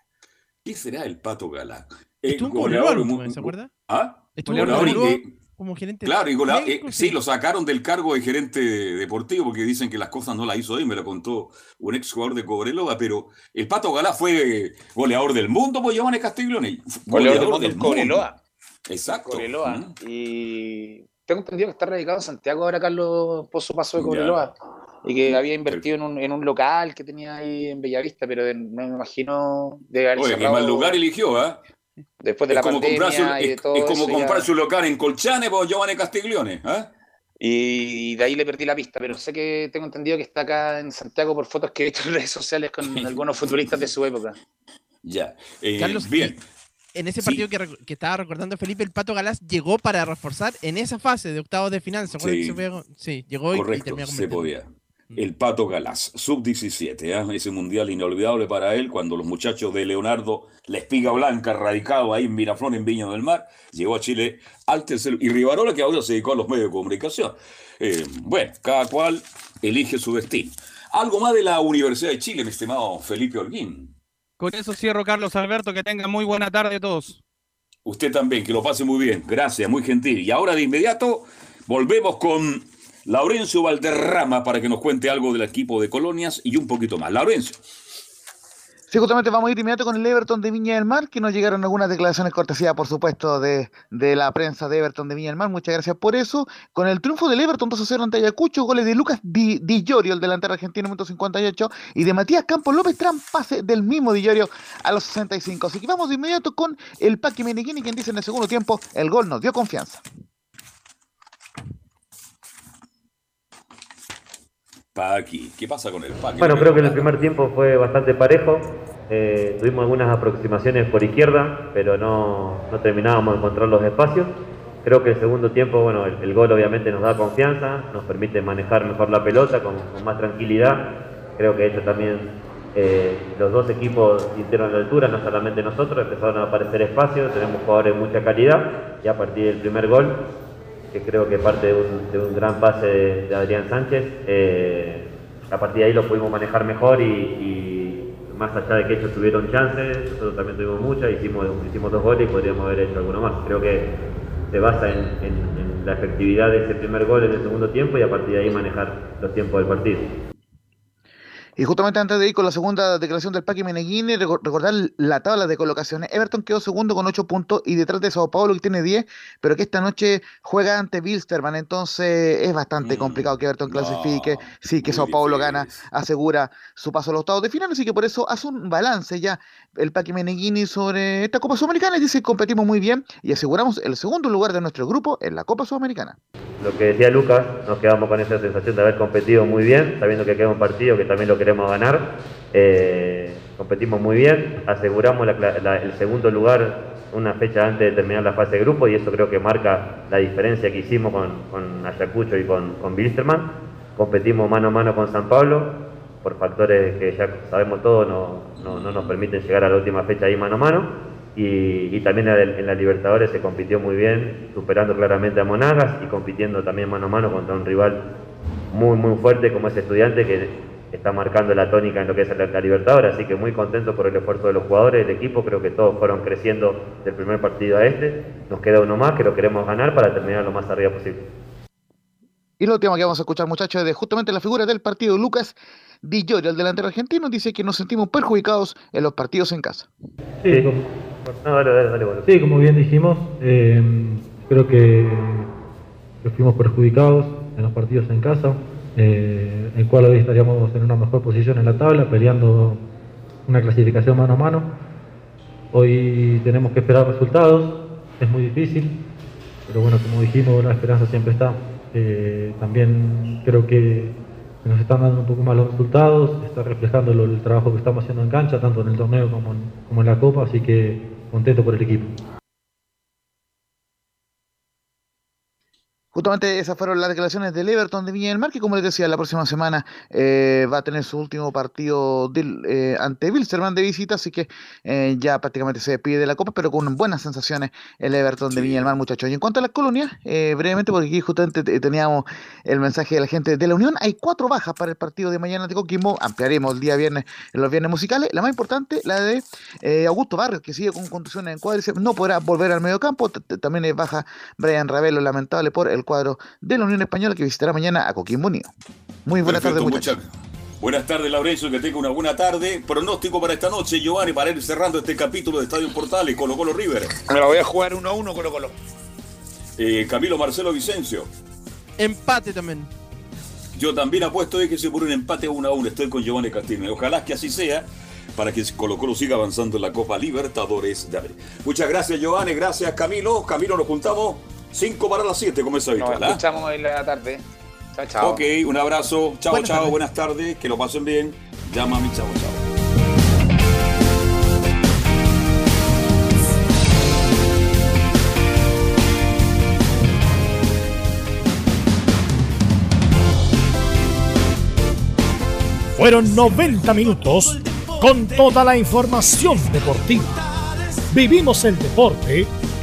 ¿Qué será el Pato Galás? Estuvo en goleador ¿no? ¿se acuerda? ¿Ah? Estuvo en Goleador que- como gerente Claro, y goleador- eh, sí, lo sacaron del cargo de gerente deportivo porque dicen que las cosas no las hizo él, me lo contó un ex jugador de Cobreloa, pero el Pato Galá fue goleador del mundo, pues Giovanni Castiglione. Goleador del mundo. Cobreloa. Exacto. Cobreloa. Mm. Y tengo entendido que está radicado en Santiago ahora, Carlos, su paso de. Cobreloa. Y que había invertido en un, en un local que tenía ahí en Bellavista, pero de- no me imagino de haber Oye, qué cerrado mal lugar eligió, ¿ah? después de Es la como, pandemia un- y de es, todo es como eso ya- comprarse un local en Colchane por Giovanni Castiglione, ¿ah? Y de ahí le perdí la pista, pero sé que tengo entendido que está acá en Santiago por fotos que he visto en redes sociales con algunos futbolistas de su época. Ya. Eh, Carlos, bien. En ese Sí. partido que, estaba recordando Felipe, el Pato Galás llegó para reforzar en esa fase de octavos de final. ¿Se acuerdan Sí. que Sí, llegó y- y, se podía. El Pato Galás, sub-17, ¿ah? ese mundial inolvidable para él, cuando los muchachos de Leonardo, la espiga blanca, radicado ahí en Miraflores, en Viña del Mar, llegó a Chile al tercer. Y Rivarola, que ahora se dedicó a los medios de comunicación. Eh, bueno, cada cual elige su destino. Algo más de la Universidad de Chile, mi estimado Felipe Holguín. Con eso cierro, Carlos Alberto, que tengan muy buena tarde todos. Usted también, que lo pase muy bien. Gracias, muy gentil. Y ahora de inmediato volvemos con Laurencio Valderrama para que nos cuente algo del equipo de Colonias y un poquito más. Laurencio. Sí, justamente vamos a ir inmediato con el Everton de Viña del Mar, que nos llegaron algunas declaraciones cortesía, por supuesto, de, de la prensa de Everton de Viña del Mar. Muchas gracias por eso. Con el triunfo del Everton 2 a 0 ante Ayacucho, goles de Lucas Di, Di Llorio, el delantero argentino, minuto 58, y de Matías Campos López, tras pase del mismo Di Llorio a los 65. Así que vamos de inmediato con el Paqui Meneghini, quien dice en el segundo tiempo, el gol nos dio confianza. ¿Qué pasa con el Paqui? Bueno, creo que en el primer tiempo fue bastante parejo. Eh, tuvimos algunas aproximaciones por izquierda, pero no, no terminábamos de encontrar los espacios. Creo que el segundo tiempo, bueno, el, gol obviamente nos da confianza, nos permite manejar mejor la pelota con, con más tranquilidad. Creo que eso también eh, los dos equipos sintieron la altura, no solamente nosotros, empezaron a aparecer espacios, tenemos jugadores de mucha calidad y a partir del primer gol que creo que parte de un, gran pase de, Adrián Sánchez. eh, a partir de ahí lo pudimos manejar mejor y, más allá de que ellos tuvieron chances, nosotros también tuvimos muchas, hicimos, hicimos dos goles y podríamos haber hecho alguno más. Creo que se basa en la efectividad de ese primer gol en el segundo tiempo y a partir de ahí manejar los tiempos del partido. Y justamente antes de ir con la segunda declaración del Paqui Meneghini, reco- recordar la tabla de colocaciones. Everton quedó segundo con 8 puntos y detrás de Sao Paulo que tiene 10, pero que esta noche juega ante Wilstermann, entonces es bastante complicado que Everton clasifique. Sí, que Sao Paulo gana, asegura su paso a los octavos de final, así que por eso hace un balance ya el Paqui Meneghini sobre esta Copa Sudamericana y dice competimos muy bien y aseguramos el segundo lugar de nuestro grupo en la Copa Sudamericana. Lo que decía Lucas, nos quedamos con esa sensación de haber competido muy bien, sabiendo que queda un partido que también lo queremos ganar. Eh, competimos muy bien, aseguramos el segundo lugar una fecha antes de terminar la fase de grupo y eso creo que marca la diferencia que hicimos con, Ayacucho y con, con Wilstermann. Competimos mano a mano con San Pablo, por factores que ya sabemos todos no, no- no nos permiten llegar a la última fecha ahí mano a mano. Y, también en la- Libertadores se compitió muy bien, superando claramente a Monagas y compitiendo también mano a mano contra un rival muy muy fuerte como es Estudiante que está marcando la tónica en lo que es la, la Libertadores, así que muy contento por el esfuerzo de los jugadores, del equipo, creo que todos fueron creciendo del primer partido a este, nos queda uno más que lo queremos ganar para terminar lo más arriba posible. Y lo último que vamos a escuchar, muchachos, es de justamente la figura del partido, Lucas Di Giorgio, el delantero argentino, dice que nos sentimos perjudicados en los partidos en casa. Sí, como bien dijimos, eh, creo que, que fuimos perjudicados en los partidos en casa, eh, el cual hoy estaríamos en una mejor posición en la tabla, peleando una clasificación mano a mano. Hoy tenemos que esperar resultados, es muy difícil, pero bueno, como dijimos, la esperanza siempre está. Eh, también creo que nos están dando un poco más los resultados, está reflejando el trabajo que estamos haciendo en cancha, tanto en el torneo como en, como en la Copa, así que contento por el equipo. Justamente esas fueron las declaraciones del Everton de Viña del Mar, que como les decía, la próxima semana eh, va a tener su último partido del, eh, ante Wilstermann de visita, así que eh, ya prácticamente se despide de la Copa, pero con buenas sensaciones el Everton de Viña del Mar, muchachos. Y en cuanto a las colonias, eh, brevemente, porque aquí justamente te- teníamos el mensaje de la gente de la Unión, hay cuatro bajas para el partido de mañana de Coquimbo, ampliaremos el día viernes en los viernes musicales. La más importante, la de eh, Augusto Barrios, que sigue con contusiones en cuádriceps, no podrá volver al medio campo. T- t- También es baja Brian Ravelo, lamentable por el cuadro de la Unión Española que visitará mañana a Coquimbo Unido. Muy buenas tardes, Perfecto, muchachos. muchachos. Buenas tardes, Laurencio, que tenga una buena tarde. Pronóstico para esta noche, Giovanni, para ir cerrando este capítulo de Estadio Portales, Colo Colo River. Me la voy a jugar uno a uno Colo Colo. Eh, Camilo Marcelo Vicencio. Empate también. Yo también apuesto de que se por un empate a uno a uno. Estoy con Giovanni Castillo. Ojalá que así sea para que Colo Colo siga avanzando en la Copa Libertadores de América. Muchas gracias, Giovanni. Gracias, Camilo. Camilo, nos juntamos 5 para las 7, como es Nos habitual. ¿ah? escuchamos hoy en la tarde. Chao, chao. Ok, un abrazo. Chao, Buenas chao. tardes. Buenas tardes. Que lo pasen bien. Llama a mi chao, chao. Fueron 90 minutos con toda la información deportiva. Vivimos el deporte